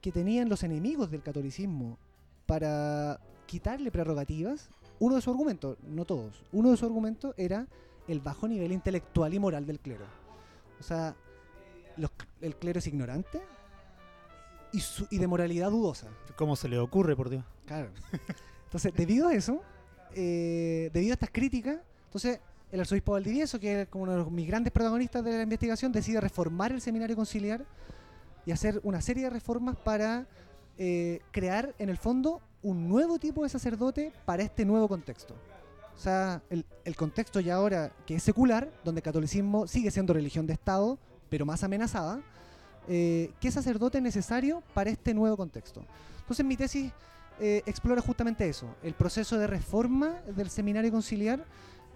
que tenían los enemigos del catolicismo para quitarle prerrogativas, uno de sus argumentos, no todos, uno de sus argumentos era el bajo nivel intelectual y moral del clero. O sea, los- el clero es ignorante y, su- y de moralidad dudosa. ¿Cómo se le ocurre, por Dios? Claro. Entonces, debido a eso, eh, debido a estas críticas, entonces el arzobispo Valdivieso, que es como uno de mis grandes protagonistas de la investigación, decide reformar el seminario conciliar y hacer una serie de reformas para eh, crear, en el fondo, un nuevo tipo de sacerdote para este nuevo contexto. O sea, el, el contexto ya ahora que es secular, donde el catolicismo sigue siendo religión de Estado, pero más amenazada, eh, ¿qué sacerdote es necesario para este nuevo contexto? Entonces mi tesis eh, explora justamente eso, el proceso de reforma del seminario conciliar,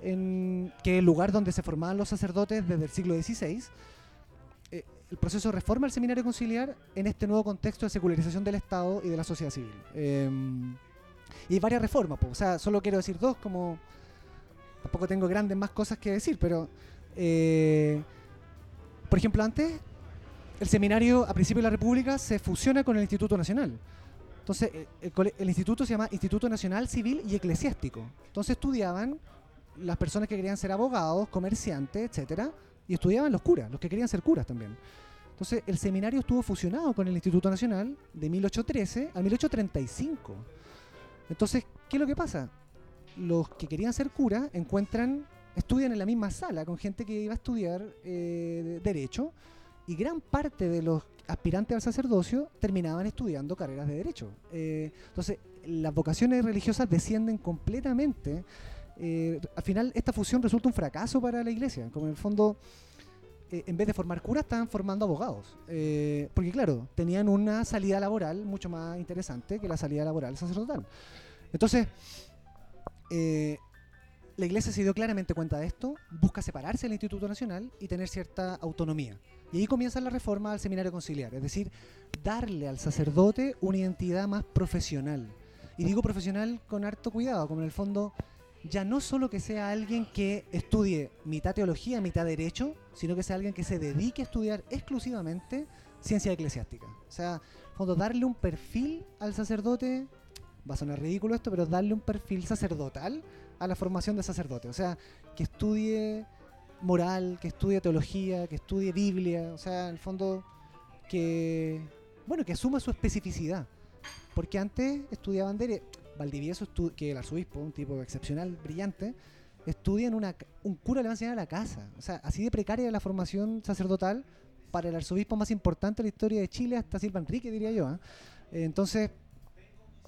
en, que el lugar donde se formaban los sacerdotes desde el siglo XVI, eh, el proceso de reforma del seminario conciliar en este nuevo contexto de secularización del Estado y de la sociedad civil. Eh, y varias reformas, po, o sea, solo quiero decir dos, como tampoco tengo grandes más cosas que decir, pero eh, por ejemplo, antes el seminario a principio de la República se fusiona con el Instituto Nacional. Entonces, eh, el, el instituto se llama Instituto Nacional Civil y Eclesiástico. Entonces estudiaban las personas que querían ser abogados, comerciantes, etcétera, y estudiaban los curas, los que querían ser curas también. Entonces, el seminario estuvo fusionado con el Instituto Nacional de 1813 a 1835. Entonces, ¿qué es lo que pasa? Los que querían ser curas encuentran, estudian en la misma sala con gente que iba a estudiar eh, de- derecho y gran parte de los aspirantes al sacerdocio terminaban estudiando carreras de derecho. Eh, entonces, las vocaciones religiosas descienden completamente. Eh, al final, esta fusión resulta un fracaso para la iglesia. Como en el fondo, eh, en vez de formar curas, estaban formando abogados. Eh, porque, claro, tenían una salida laboral mucho más interesante que la salida laboral sacerdotal. Entonces, eh, la iglesia se dio claramente cuenta de esto, busca separarse del Instituto Nacional y tener cierta autonomía. Y ahí comienza la reforma al seminario conciliar, es decir, darle al sacerdote una identidad más profesional. Y digo profesional con harto cuidado, como en el fondo ya no solo que sea alguien que estudie mitad teología, mitad derecho, sino que sea alguien que se dedique a estudiar exclusivamente ciencia eclesiástica. O sea, fondo darle un perfil al sacerdote, va a sonar ridículo esto, pero darle un perfil sacerdotal a la formación de sacerdote. O sea, que estudie moral, que estudie teología, que estudie Biblia, o sea, en el fondo que, bueno, que asuma su especificidad. Porque antes estudiaban derecho, Valdivieso, que el arzobispo, un tipo excepcional, brillante, estudia en una, un cura le va a enseñar a la casa. O sea, así de precaria la formación sacerdotal para el arzobispo más importante de la historia de Chile, hasta Silva Enrique, diría yo. ¿ah? Eh, Entonces,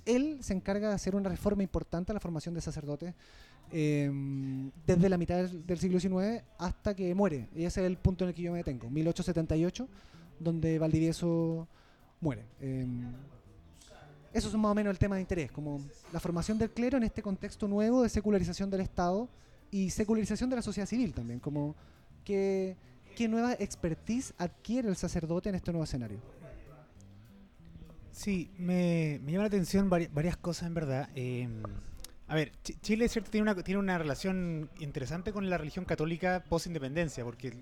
él se encarga de hacer una reforma importante a la formación de sacerdotes eh, desde la mitad del, siglo XIX hasta que muere. Y ese es el punto en el que yo me detengo, 1878, donde Valdivieso muere. Eh, eso es más o menos el tema de interés, como la formación del clero en este contexto nuevo de secularización del Estado y secularización de la sociedad civil también, como que, qué nueva expertise adquiere el sacerdote en este nuevo escenario. Sí, me, me llama la atención vari- varias cosas en verdad. Eh, a ver, Ch- Chile cierto tiene una, tiene una relación interesante con la religión católica post-independencia, porque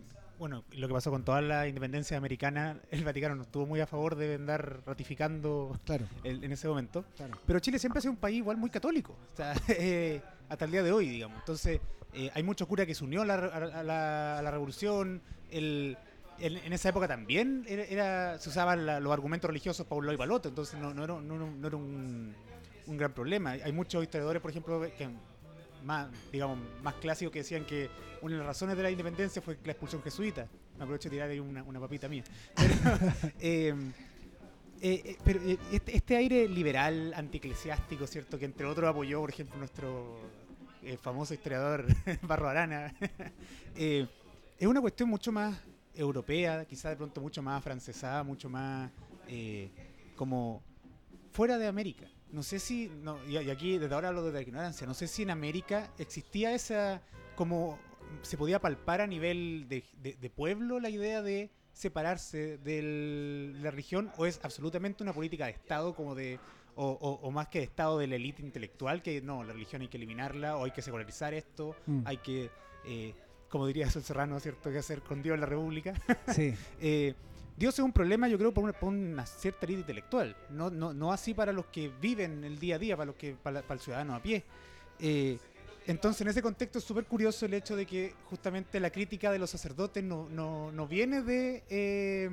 bueno, lo que pasó con toda la independencia americana, el Vaticano no estuvo muy a favor de andar ratificando Claro, el- en ese momento. claro. Pero Chile siempre ha sido un país igual muy católico, o sea, eh, hasta el día de hoy, digamos. Entonces, eh, hay mucho cura que se unió a la, a- la- a la revolución. El, en, en esa época también era, era- se usaban la- los argumentos religiosos para un lado y para el otro, entonces no, no era, no- no- no era un, un gran problema. Hay muchos historiadores, por ejemplo, que más, digamos, más clásicos que decían que una de las razones de la independencia fue la expulsión jesuita. Me aprovecho de tirar ahí una, una papita mía. Pero, eh, eh, eh, pero este, este aire liberal, antieclesiástico, ¿cierto? Que entre otros apoyó, por ejemplo, nuestro eh, famoso historiador Barro Arana, es una cuestión mucho más europea, quizás de pronto mucho más francesada, mucho más como fuera de América. No sé si, no, y, aquí desde ahora hablo de la ignorancia, no sé si en América existía esa, como se podía palpar a nivel de, de- de pueblo la idea de separarse del- de la religión o es absolutamente una política de Estado como de, o, o- o más que de Estado de la élite intelectual, que no, la religión hay que eliminarla o hay que secularizar esto, Mm. hay que, eh, como diría Sol Serrano, ¿cierto?, que hacer con Dios la República. Sí, Eh, Dios es un problema, yo creo, para una, para una cierta élite intelectual. No, no, no así para los que viven el día a día, para los que para, para el ciudadano a pie. Eh, entonces, en ese contexto es súper curioso el hecho de que justamente la crítica de los sacerdotes no, no, no viene de, eh,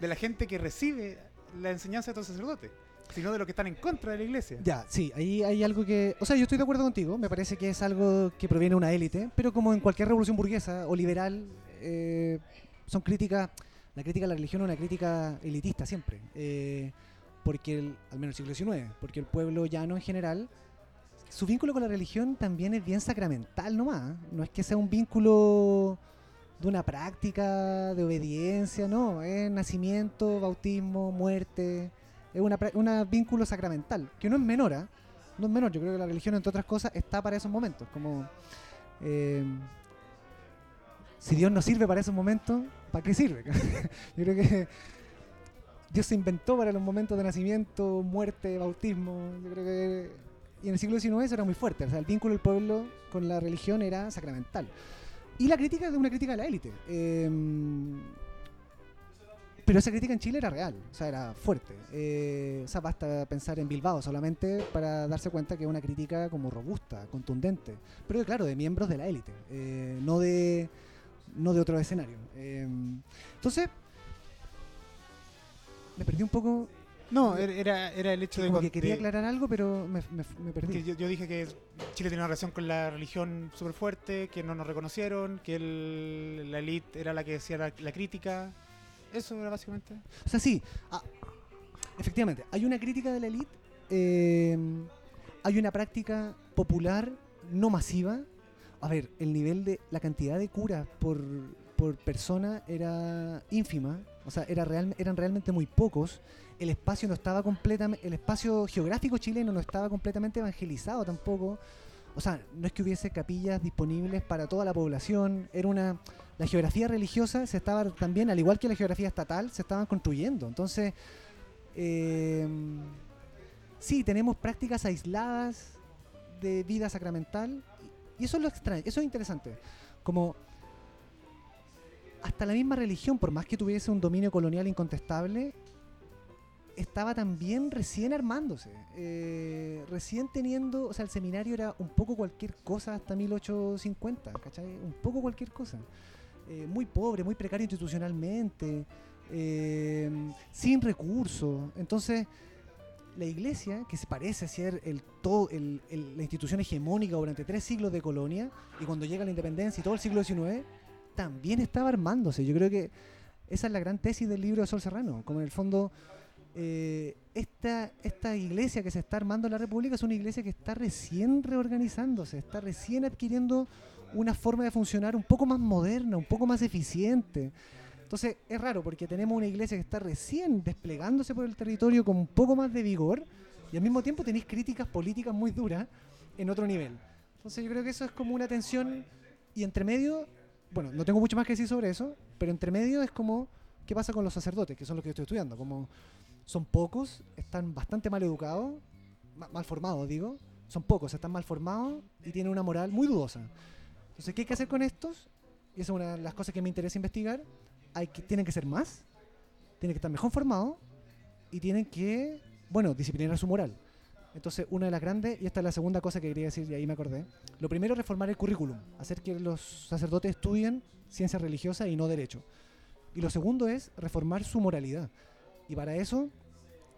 de la gente que recibe la enseñanza de estos sacerdotes, sino de los que están en contra de la iglesia. ya, sí, ahí hay algo que... O sea, yo estoy de acuerdo contigo, me parece que es algo que proviene de una élite, pero como en cualquier revolución burguesa o liberal, eh, son críticas... La crítica a la religión es una crítica elitista siempre, eh, porque, el- al menos el siglo XIX, porque el pueblo llano en general, su vínculo con la religión también es bien sacramental nomás, no es que sea un vínculo de una práctica de obediencia, no, es nacimiento, bautismo, muerte, es una vínculo sacramental, que no es menor, ¿ah? no es menor, yo creo que la religión, entre otras cosas, está para esos momentos, como... eh, si Dios no sirve para esos momentos, ¿para qué sirve? yo creo que Dios se inventó para los momentos de nacimiento, muerte, bautismo, yo creo que... Y en el siglo XIX era muy fuerte, o sea, el vínculo del pueblo con la religión era sacramental. Y la crítica de una crítica a la élite. eh, pero esa crítica en Chile era real, o sea, era fuerte. Eh, o sea, basta pensar en Bilbao solamente para darse cuenta que es una crítica como robusta, contundente. Pero claro, de miembros de la élite, eh, no de no de otro escenario. Eh, entonces, me perdí un poco, No, er- era, era el hecho de... como que quería de- aclarar algo, pero me, me- me perdí. que yo, yo dije que Chile tenía una relación con la religión súper fuerte, que no nos reconocieron, que el- la élite era la que hacía la, la crítica. Eso era básicamente. O sea, sí, ah, efectivamente, hay una crítica de la élite, eh, hay una práctica popular no masiva. A ver, el nivel de la cantidad de curas por, por persona era ínfima, o sea, era real, eran realmente muy pocos. El espacio no estaba completamente, el espacio geográfico chileno no estaba completamente evangelizado tampoco. O sea, no es que hubiese capillas disponibles para toda la población, era una la geografía religiosa se estaba también, al igual que la geografía estatal, se estaban construyendo. Entonces, eh, sí, tenemos prácticas aisladas de vida sacramental y eso es lo extraño, eso es interesante. Como hasta la misma religión, por más que tuviese un dominio colonial incontestable, estaba también recién armándose, eh, recién teniendo, o sea, el seminario era un poco cualquier cosa hasta 1850, ¿cachai? Un poco cualquier cosa. Eh, muy pobre, muy precario institucionalmente, eh, sin recursos. Entonces, la iglesia, que se parece ser el, todo, el- la institución hegemónica durante tres siglos de colonia, y cuando llega la independencia y todo el siglo XIX, también estaba armándose. Yo creo que esa es la gran tesis del libro de Sol Serrano, como en el fondo eh, esta, esta iglesia que se está armando en la República es una iglesia que está recién reorganizándose, está recién adquiriendo una forma de funcionar un poco más moderna, un poco más eficiente. Entonces es raro porque tenemos una iglesia que está recién desplegándose por el territorio con un poco más de vigor y al mismo tiempo tenéis críticas políticas muy duras en otro nivel. Entonces yo creo que eso es como una tensión y entre medio, bueno, no tengo mucho más que decir sobre eso, pero entre medio es como, ¿qué pasa con los sacerdotes? Que son los que yo estoy estudiando, como son pocos, están bastante mal educados, ma- mal formados digo, son pocos, están mal formados y tienen una moral muy dudosa. Entonces, ¿qué hay que hacer con estos? y esa es una de las cosas que me interesa investigar, hay que, tienen que ser más, tienen que estar mejor formados y tienen que, bueno, disciplinar su moral. Entonces, una de las grandes, y esta es la segunda cosa que quería decir, y ahí me acordé, lo primero es reformar el currículum, hacer que los sacerdotes estudien ciencia religiosa y no derecho. Y lo segundo es reformar su moralidad. Y para eso,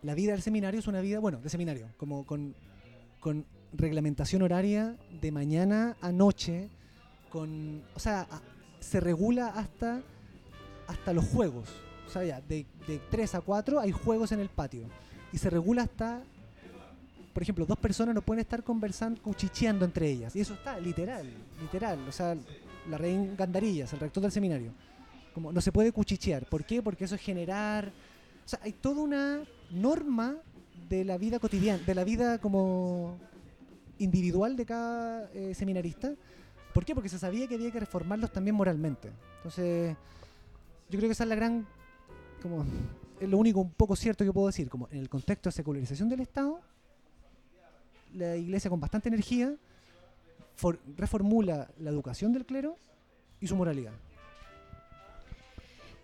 la vida del seminario es una vida, bueno, de seminario, como con, con reglamentación horaria de mañana a noche, con, o sea, se regula hasta, hasta los juegos. O sea, ya, de, de 3 a 4 hay juegos en el patio. Y se regula hasta, por ejemplo, dos personas no pueden estar conversando, cuchicheando entre ellas. Y eso está, literal, literal. O sea, la reina Gandarillas, el rector del seminario. Como no se puede cuchichear. ¿Por qué? Porque eso es generar... O sea, hay toda una norma de la vida cotidiana, de la vida como individual de cada eh, seminarista. ¿Por qué? Porque se sabía que había que reformarlos también moralmente. Entonces, yo creo que esa es la gran, como, es lo único un poco cierto que puedo decir, como en el contexto de secularización del Estado, la Iglesia con bastante energía for- reformula la educación del clero y su moralidad.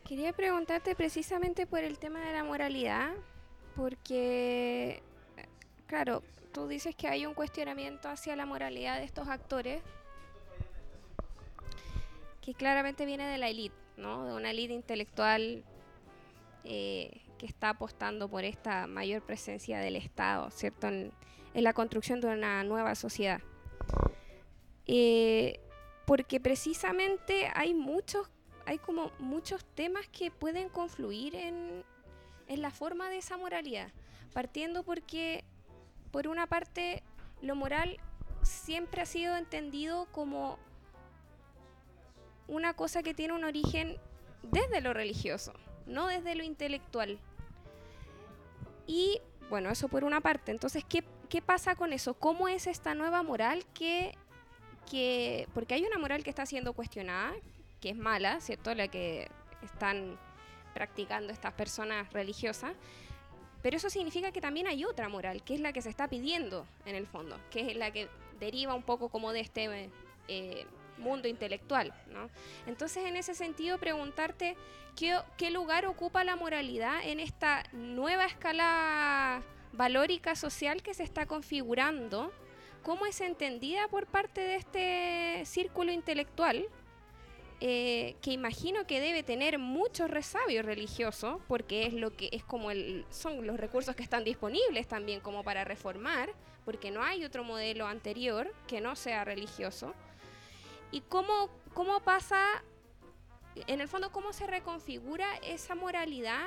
Quería preguntarte precisamente por el tema de la moralidad, porque, claro, tú dices que hay un cuestionamiento hacia la moralidad de estos actores, que claramente viene de la élite, ¿no? De una élite intelectual eh, que está apostando por esta mayor presencia del Estado, ¿cierto? En, la construcción de una nueva sociedad. Eh, porque precisamente hay muchos hay como muchos temas que pueden confluir en, en la forma de esa moralidad. Partiendo porque, por una parte, lo moral siempre ha sido entendido como una cosa que tiene un origen desde lo religioso, no desde lo intelectual. Y bueno, eso por una parte. Entonces, ¿qué, qué pasa con eso? ¿Cómo es esta nueva moral que, que... Porque hay una moral que está siendo cuestionada, que es mala, ¿cierto? La que están practicando estas personas religiosas. Pero eso significa que también hay otra moral, que es la que se está pidiendo en el fondo, que es la que deriva un poco como de este eh, mundo intelectual, ¿no? Entonces, en ese sentido, preguntarte qué, lugar ocupa la moralidad en esta nueva escala valórica social que se está configurando, cómo es entendida por parte de este círculo intelectual, eh, que imagino que debe tener mucho resabio religioso, porque es lo que es como el, son los recursos que están disponibles también como para reformar, porque no hay otro modelo anterior que no sea religioso. Y cómo, cómo pasa, en el fondo, cómo se reconfigura esa moralidad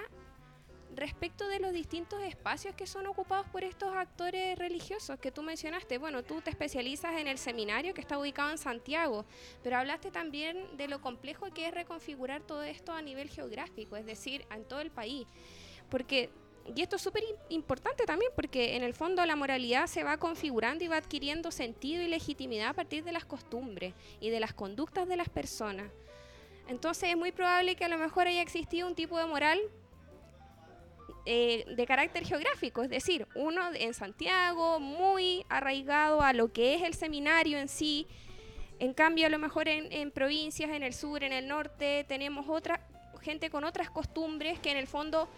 respecto de los distintos espacios que son ocupados por estos actores religiosos que tú mencionaste. Bueno, tú te especializas en el seminario que está ubicado en Santiago, pero hablaste también de lo complejo que es reconfigurar todo esto a nivel geográfico, es decir, en todo el país. Porque y esto es súper importante también porque en el fondo la moralidad se va configurando y va adquiriendo sentido y legitimidad a partir de las costumbres y de las conductas de las personas. Entonces es muy probable que a lo mejor haya existido un tipo de moral eh, de carácter geográfico, es decir, uno en Santiago muy arraigado a lo que es el seminario en sí. En cambio, a lo mejor en, en provincias, en el sur, en el norte, tenemos otra gente con otras costumbres que en el fondo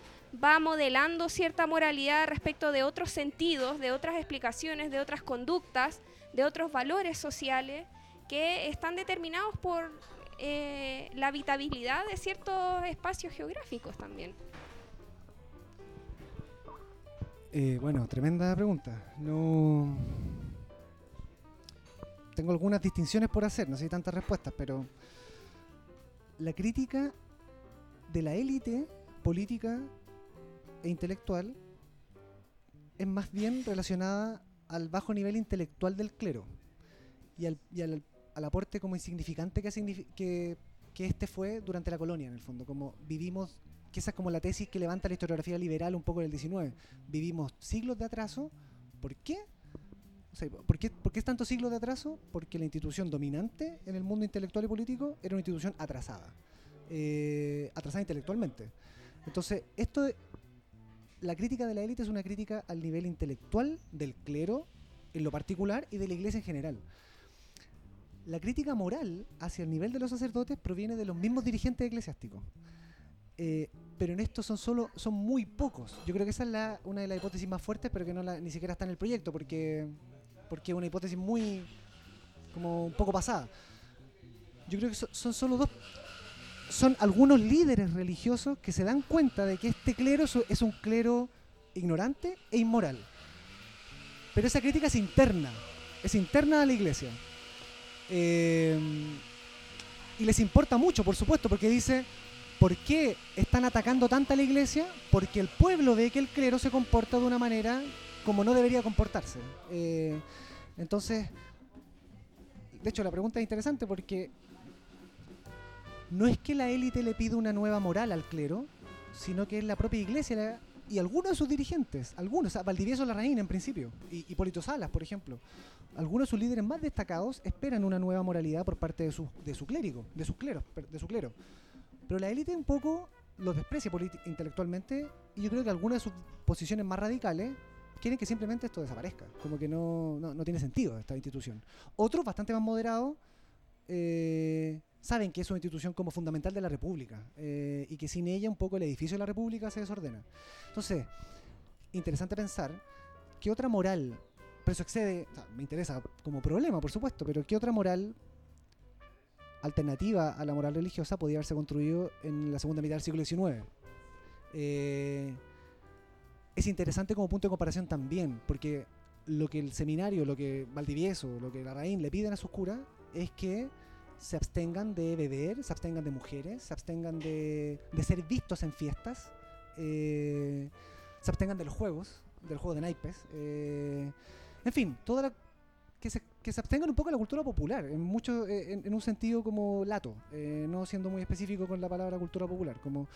va modelando cierta moralidad respecto de otros sentidos, de otras explicaciones, de otras conductas, de otros valores sociales que están determinados por eh, la habitabilidad de ciertos espacios geográficos también. Eh, bueno, tremenda pregunta. No. Tengo algunas distinciones por hacer, no sé si tantas respuestas, pero. La crítica de la élite política e intelectual es más bien relacionada al bajo nivel intelectual del clero y al, aporte como insignificante que, que, que este fue durante la colonia, en el fondo. Como vivimos, que esa es como la tesis que levanta la historiografía liberal un poco del 19. Vivimos siglos de atraso. ¿Por qué? O ¿por, qué, ¿Por qué es tanto siglos de atraso? Porque la institución dominante en el mundo intelectual y político era una institución atrasada. eh, atrasada intelectualmente. Entonces, esto la crítica de la élite es una crítica al nivel intelectual del clero en lo particular y de la iglesia en general. la crítica moral hacia el nivel de los sacerdotes proviene de los mismos dirigentes eclesiásticos. Eh, pero en esto son solo son muy pocos. Yo creo que esa es la, una de las hipótesis más fuertes, pero que no la- ni siquiera está en el proyecto, porque porque es una hipótesis muy como un poco pasada. Yo creo que so- son solo dos son algunos líderes religiosos que se dan cuenta de que este clero es- un clero ignorante e inmoral. Pero esa crítica es interna, es interna a la iglesia. Eh, y les importa mucho, por supuesto, porque dice, ¿por qué están atacando tanta a la iglesia? Porque el pueblo ve que el clero se comporta de una manera como no debería comportarse. Eh, entonces, de hecho, la pregunta es interesante porque no es que la élite le pida una nueva moral al clero, sino que es la propia iglesia y algunos de sus dirigentes, algunos, o sea, Valdivieso Larraín en principio, y Hipólito Salas, por ejemplo, algunos de sus líderes más destacados esperan una nueva moralidad por parte de su, clérigo, de sus cleros, de su clero. Pero la élite un poco los desprecia intelectualmente y yo creo que algunas de sus posiciones más radicales quieren que simplemente esto desaparezca, como que no, no, no tiene sentido esta institución. Otros, bastante más moderados, eh, saben que es una institución como fundamental de la República eh, y que sin ella un poco el edificio de la República se desordena. Entonces, interesante pensar qué otra moral, pero eso excede, me interesa como problema, por supuesto, pero qué otra moral alternativa a la moral religiosa podía haberse construido en la segunda mitad del siglo XIX. Eh, es interesante como punto de comparación también, porque lo que el seminario, lo que Valdivieso, lo que Larraín le piden a sus curas es que se abstengan de beber, se abstengan de mujeres, se abstengan de, de ser vistos en fiestas, eh, se abstengan de los juegos, del juego de naipes, eh, en fin, toda la, que, se, que se abstengan un poco de la cultura popular, en, mucho, eh, en, un sentido como lato, no siendo muy específico con la palabra cultura popular, como,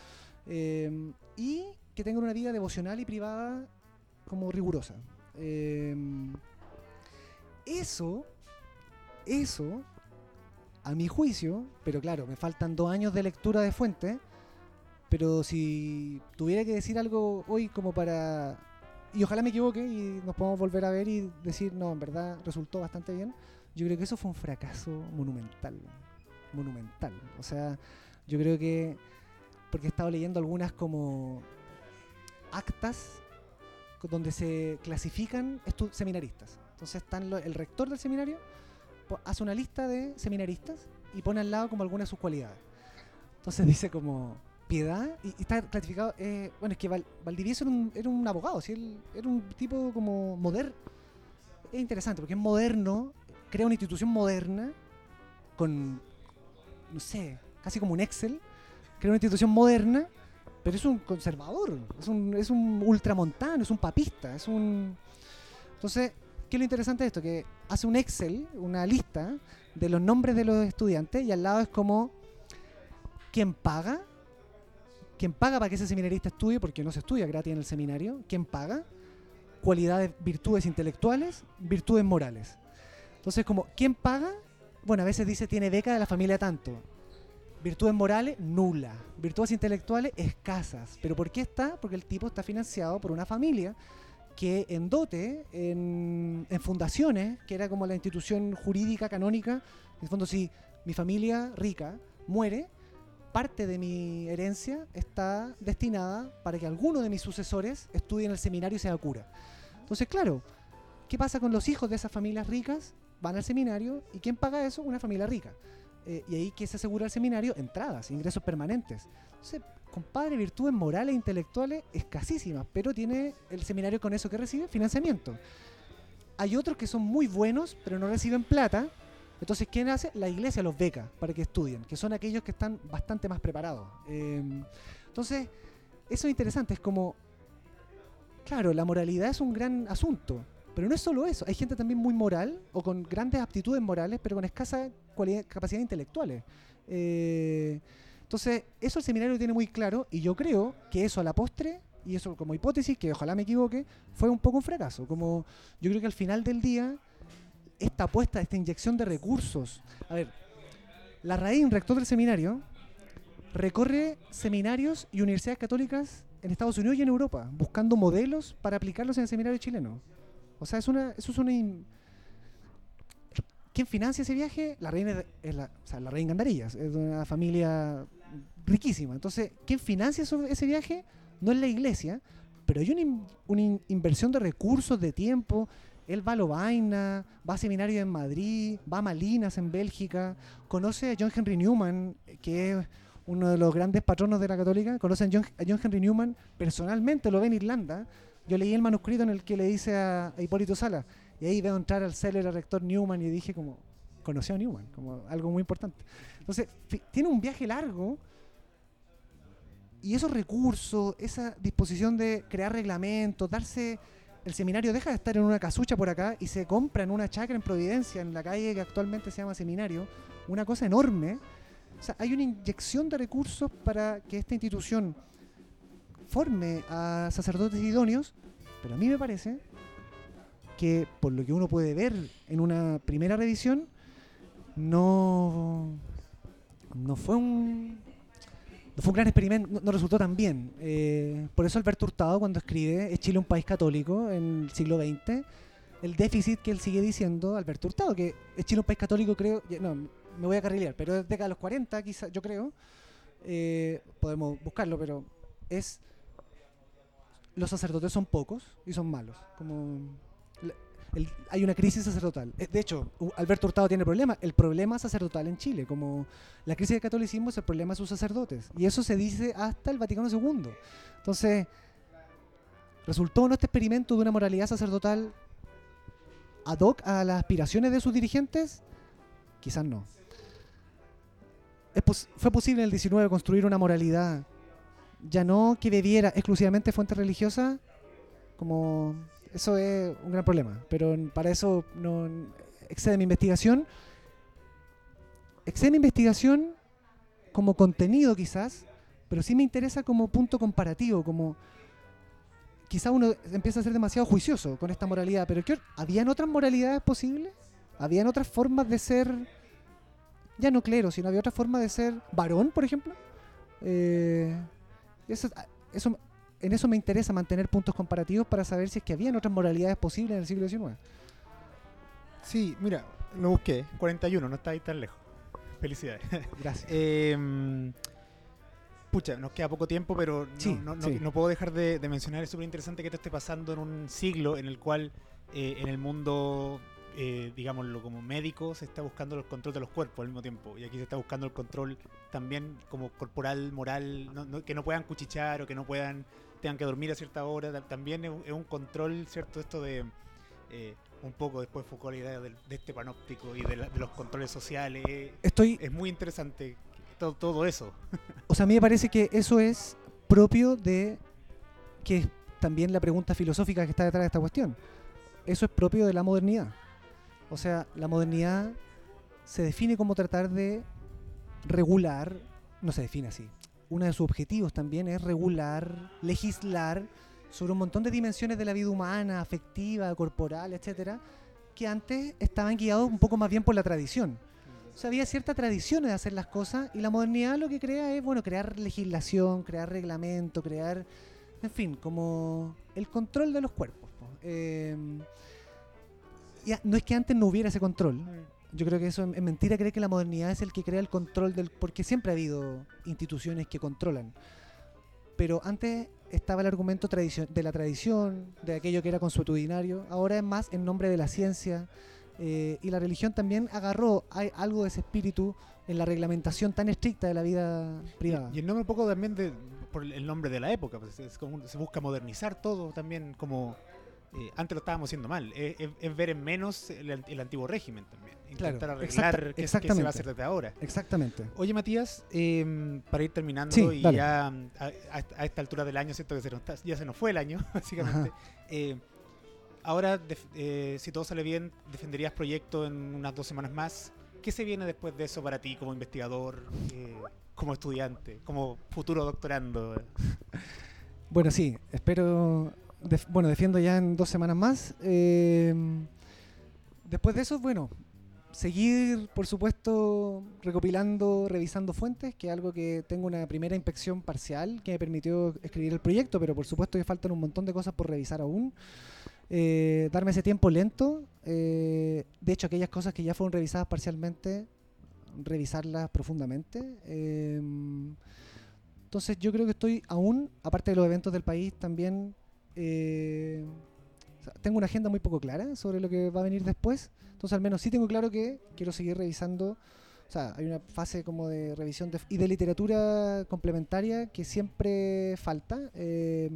y que tengan una vida devocional y privada como rigurosa. Eso, eso, a mi juicio, pero claro, me faltan dos años de lectura de fuente, pero si tuviera que decir algo hoy como para... Y ojalá me equivoque y nos podamos volver a ver y decir, no, en verdad resultó bastante bien. Yo creo que eso fue un fracaso monumental. Monumental. O sea, yo creo que... Porque he estado leyendo algunas como actas donde se clasifican seminaristas. Entonces están el rector del seminario hace una lista de seminaristas y pone al lado como algunas de sus cualidades. Entonces dice como piedad y, está clasificado. eh, bueno, es que Val- Valdivieso era un, era un abogado, ¿sí? Él era un tipo como moderno. Es interesante porque es moderno, crea una institución moderna con, no sé, casi como un Excel, crea una institución moderna, pero es un conservador, es un, es un ultramontano, es un papista, es un... Entonces, ¿qué es lo interesante de esto? Que hace un Excel, una lista de los nombres de los estudiantes y al lado es como quién paga, quién paga para que ese seminarista estudie, porque no se estudia gratis en el seminario, quién paga, cualidades, virtudes intelectuales, virtudes morales. Entonces, como, ¿quién paga? Bueno, a veces dice tiene beca de la familia tanto. Virtudes morales, nula. Virtudes intelectuales, escasas. ¿Pero por qué está? Porque el tipo está financiado por una familia que en dote, en, en fundaciones, que era como la institución jurídica canónica, en el fondo si mi familia rica muere, parte de mi herencia está destinada para que alguno de mis sucesores estudie en el seminario y sea cura. Entonces, claro, ¿qué pasa con los hijos de esas familias ricas? Van al seminario y ¿quién paga eso? Una familia rica. Eh, y ahí que se asegura el seminario entradas, ingresos permanentes. Entonces, compadre, virtudes morales e intelectuales escasísimas, pero tiene el seminario con eso que recibe financiamiento. Hay otros que son muy buenos, pero no reciben plata. Entonces, ¿quién hace? La iglesia los beca para que estudien, que son aquellos que están bastante más preparados. Eh, entonces, eso es interesante, es como, claro, la moralidad es un gran asunto, pero no es solo eso, hay gente también muy moral o con grandes aptitudes morales, pero con escasa cualidad, capacidades intelectuales. Eh, entonces, eso el seminario tiene muy claro y yo creo que eso a la postre, y eso como hipótesis, que ojalá me equivoque, fue un poco un fracaso. Como yo creo que al final del día, esta apuesta, esta inyección de recursos, a ver, la raíz, rector del seminario, recorre seminarios y universidades católicas en Estados Unidos y en Europa, buscando modelos para aplicarlos en el seminario chileno. O sea, es una, eso es una... in- ¿Quién financia ese viaje? La reina es, la, o sea, la reina Gandarillas, es de una familia riquísima. Entonces, ¿quién financia ese viaje? No es la iglesia, pero hay una, in- una in- inversión de recursos, de tiempo. Él va a Lovaina, va a seminarios en Madrid, va a Malinas en Bélgica, conoce a John Henry Newman, que es uno de los grandes patronos de la católica, conoce a John, a John Henry Newman personalmente, lo ve en Irlanda. Yo leí el manuscrito en el que le dice a, Hipólito Sala, y ahí veo entrar al célebre rector Newman y dije como, conoció a Newman, como algo muy importante. Entonces, tiene un viaje largo y esos recursos, esa disposición de crear reglamentos, darse... El seminario deja de estar en una casucha por acá y se compra en una chacra en Providencia, en la calle que actualmente se llama Seminario, una cosa enorme. O sea, hay una inyección de recursos para que esta institución forme a sacerdotes idóneos, pero a mí me parece que por lo que uno puede ver en una primera revisión, no, no fue un no fue un gran experimento, no, resultó tan bien. Eh, por eso Alberto Hurtado, cuando escribe ¿Es Chile un país católico en el siglo XX? El déficit que él sigue diciendo, Alberto Hurtado, que es Chile un país católico, creo, no, me voy a carrilear, pero es década de los 40, quizá, yo creo. Eh, podemos buscarlo, pero es los sacerdotes son pocos y son malos. Como hay una crisis sacerdotal. Eh, De hecho, Alberto Hurtado tiene problema. El problema sacerdotal en Chile, como la crisis del catolicismo es el problema de sus sacerdotes. Y eso se dice hasta el Vaticano II. Entonces, ¿resultó no este experimento de una moralidad sacerdotal ad hoc a las aspiraciones de sus dirigentes? Quizás no. ¿Fue posible en el 19 construir una moralidad ya no que bebiera exclusivamente fuentes religiosas? Como eso es un gran problema, pero para eso no excede mi investigación. Excede mi investigación como contenido quizás, pero sí me interesa como punto comparativo, como quizás uno empieza a ser demasiado juicioso con esta moralidad, pero ¿qué, ¿habían otras moralidades posibles? ¿Habían otras formas de ser, ya no clero, sino había otra forma de ser varón, por ejemplo? Eh, eso, eso, en eso me interesa mantener puntos comparativos para saber si es que habían otras moralidades posibles en el siglo XIX. Sí, mira, lo busqué. 41, no está ahí tan lejos. Felicidades. Gracias. Eh, pucha, nos queda poco tiempo, pero no, Sí, no, no- sí. no puedo dejar de, de mencionar, es súper interesante que esto esté pasando en un siglo en el cual eh, en el mundo, eh, digámoslo, como médico, se está buscando el control de los cuerpos al mismo tiempo. Y aquí se está buscando el control también como corporal, moral, no- no- que no puedan cuchichar o que no puedan, tengan que dormir a cierta hora. Ta- También es un, es un control, ¿cierto? Esto de... eh, un poco después focó la idea del- de, este panóptico y de, la- de los controles sociales. Estoy, Es muy interesante todo, todo eso. o sea, a mí me parece que eso es propio de que es también la pregunta filosófica que está detrás de esta cuestión. Eso es propio de la modernidad. O sea, la modernidad se define como tratar de regular, no se define así. Uno de sus objetivos también es regular, legislar sobre un montón de dimensiones de la vida humana, afectiva, corporal, etcétera, que antes estaban guiados un poco más bien por la tradición. O sea, había cierta tradición de hacer las cosas y la modernidad lo que crea es, bueno, crear legislación, crear reglamento, crear, en fin, como el control de los cuerpos. po. No es que antes no hubiera ese control. Yo creo que eso es mentira creer que la modernidad es el que crea el control del... Porque siempre ha habido instituciones que controlan. Pero antes estaba el argumento de la tradición, de aquello que era consuetudinario. Ahora es más en nombre de la ciencia. eh, y la religión también agarró hay algo de ese espíritu en la reglamentación tan estricta de la vida privada. Y, el nombre un poco también de, por el nombre de la época, pues es como se busca modernizar todo también, como eh, antes lo estábamos haciendo mal, es, es- es ver en menos el, an- el antiguo régimen también, intentar Claro, arreglar exacta- qué, qué se va a hacer desde ahora. Exactamente. Oye Matías, eh, para ir terminando Sí, y dale. ya mm, a, esta altura del año, siento que se nos ya se nos fue el año, básicamente. eh, ahora, eh, si todo sale bien, defenderías proyecto en unas dos semanas más. ¿Qué se viene después de eso para ti como investigador, como estudiante, como futuro doctorando? Bueno, sí, espero. Bueno, defiendo ya en dos semanas más. Eh, después de eso, bueno, seguir, por supuesto, recopilando, revisando fuentes, que es algo que tengo una primera inspección parcial que me permitió escribir el proyecto, pero por supuesto que faltan un montón de cosas por revisar aún. eh, darme ese tiempo lento. eh, de hecho, aquellas cosas que ya fueron revisadas parcialmente, revisarlas profundamente. entonces yo creo que estoy aún, aparte de los eventos del país, también eh, o sea, tengo una agenda muy poco clara sobre lo que va a venir después. Entonces al menos sí tengo claro que quiero seguir revisando. O sea, hay una fase como de revisión de- y de literatura complementaria que siempre falta. eh,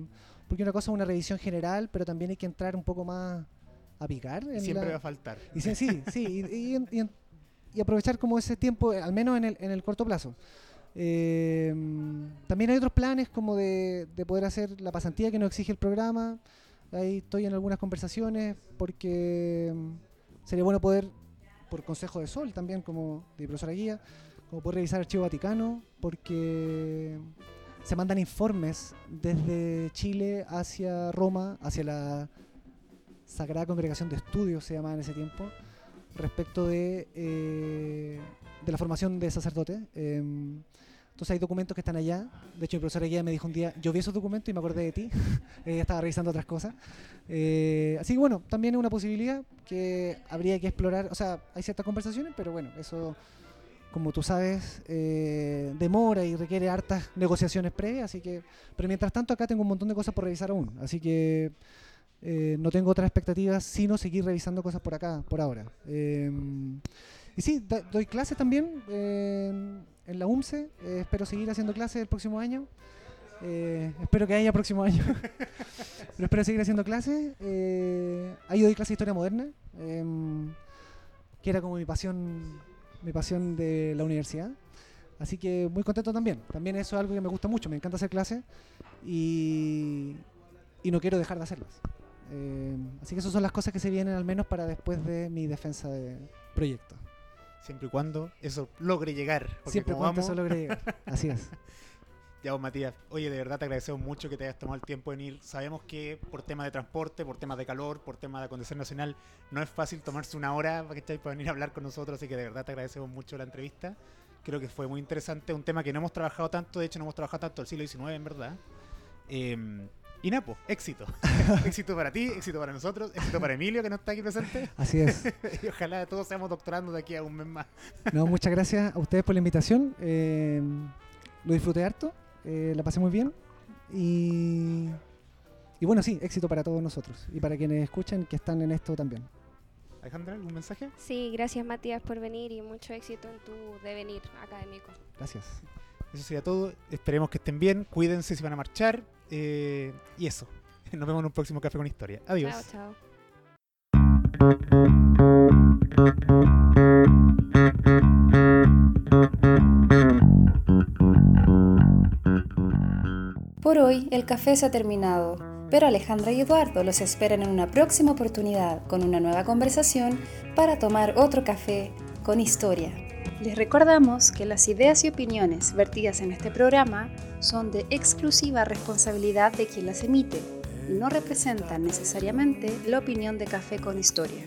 porque una cosa es una revisión general, pero también hay que entrar un poco más a picar. en Siempre la- va a faltar. y sí, sí, sí, y, y y aprovechar como ese tiempo, al menos en el, en el corto plazo. Eh, también hay otros planes como de, de poder hacer la pasantía que nos exige el programa. Ahí estoy en algunas conversaciones porque mm, sería bueno poder, por consejo de Sol también, como de profesora guía, como poder revisar Archivo Vaticano, porque se mandan informes desde Chile hacia Roma, hacia la Sagrada Congregación de Estudios, se llamaba en ese tiempo, respecto de, eh, de la formación de sacerdotes. Em, entonces hay documentos que están allá. De hecho, mi profesora guía me dijo un día, yo vi esos documentos y me acordé de ti. Ella estaba revisando otras cosas. Eh, así que bueno, también es una posibilidad que habría que explorar. O sea, hay ciertas conversaciones, pero bueno, eso, como tú sabes, eh, demora y requiere hartas negociaciones previas. Así que, pero mientras tanto acá tengo un montón de cosas por revisar aún. Así que eh, no tengo otras expectativas sino seguir revisando cosas por acá, por ahora. Y sí, doy clases también eh, en la UMCE. eh, espero seguir haciendo clases el próximo año. Eh, espero que haya próximo año. Pero espero seguir haciendo clases. Eh, ahí doy clase de historia moderna, em, que era como mi pasión, mi pasión de la universidad. Así que muy contento también. También eso es algo que me gusta mucho. Me encanta hacer clases y, y no quiero dejar de hacerlas. Eh, así que esas son las cosas que se vienen al menos para después de mi defensa de proyecto. Siempre y cuando eso logre llegar. Siempre como cuando vamos, eso logre llegar. Así es. Ya vos, Matías, oye, de verdad te agradecemos mucho que te hayas tomado el tiempo de venir. Sabemos que por temas de transporte, por temas de calor, por temas de acontecer nacional, no es fácil tomarse una hora para venir a hablar con nosotros, así que de verdad te agradecemos mucho la entrevista. Creo que fue muy interesante, un tema que no hemos trabajado tanto, de hecho no hemos trabajado tanto el siglo XIX, en verdad. Eh, y Napo, éxito. éxito para ti, éxito para nosotros, éxito para Emilio, que no está aquí presente. Así es. y ojalá todos seamos doctorando de aquí a un mes más. No, muchas gracias a ustedes por la invitación. eh, lo disfruté harto, eh, la pasé muy bien. Y, y bueno, sí, éxito para todos nosotros y para quienes escuchan que están en esto también. Alejandra, ¿algún mensaje? Sí, gracias Matías por venir y mucho éxito en tu devenir académico. Gracias. Eso sería todo. Esperemos que estén bien. Cuídense si van a marchar. Eh, y eso. Nos vemos en un próximo Café con Historia. Adiós. Chao, chao. Por hoy el café se ha terminado, pero Alejandra y Eduardo los esperan en una próxima oportunidad con una nueva conversación para tomar otro café con historia. Les recordamos que las ideas y opiniones vertidas en este programa son de exclusiva responsabilidad de quien las emite y no representan necesariamente la opinión de Café con Historia.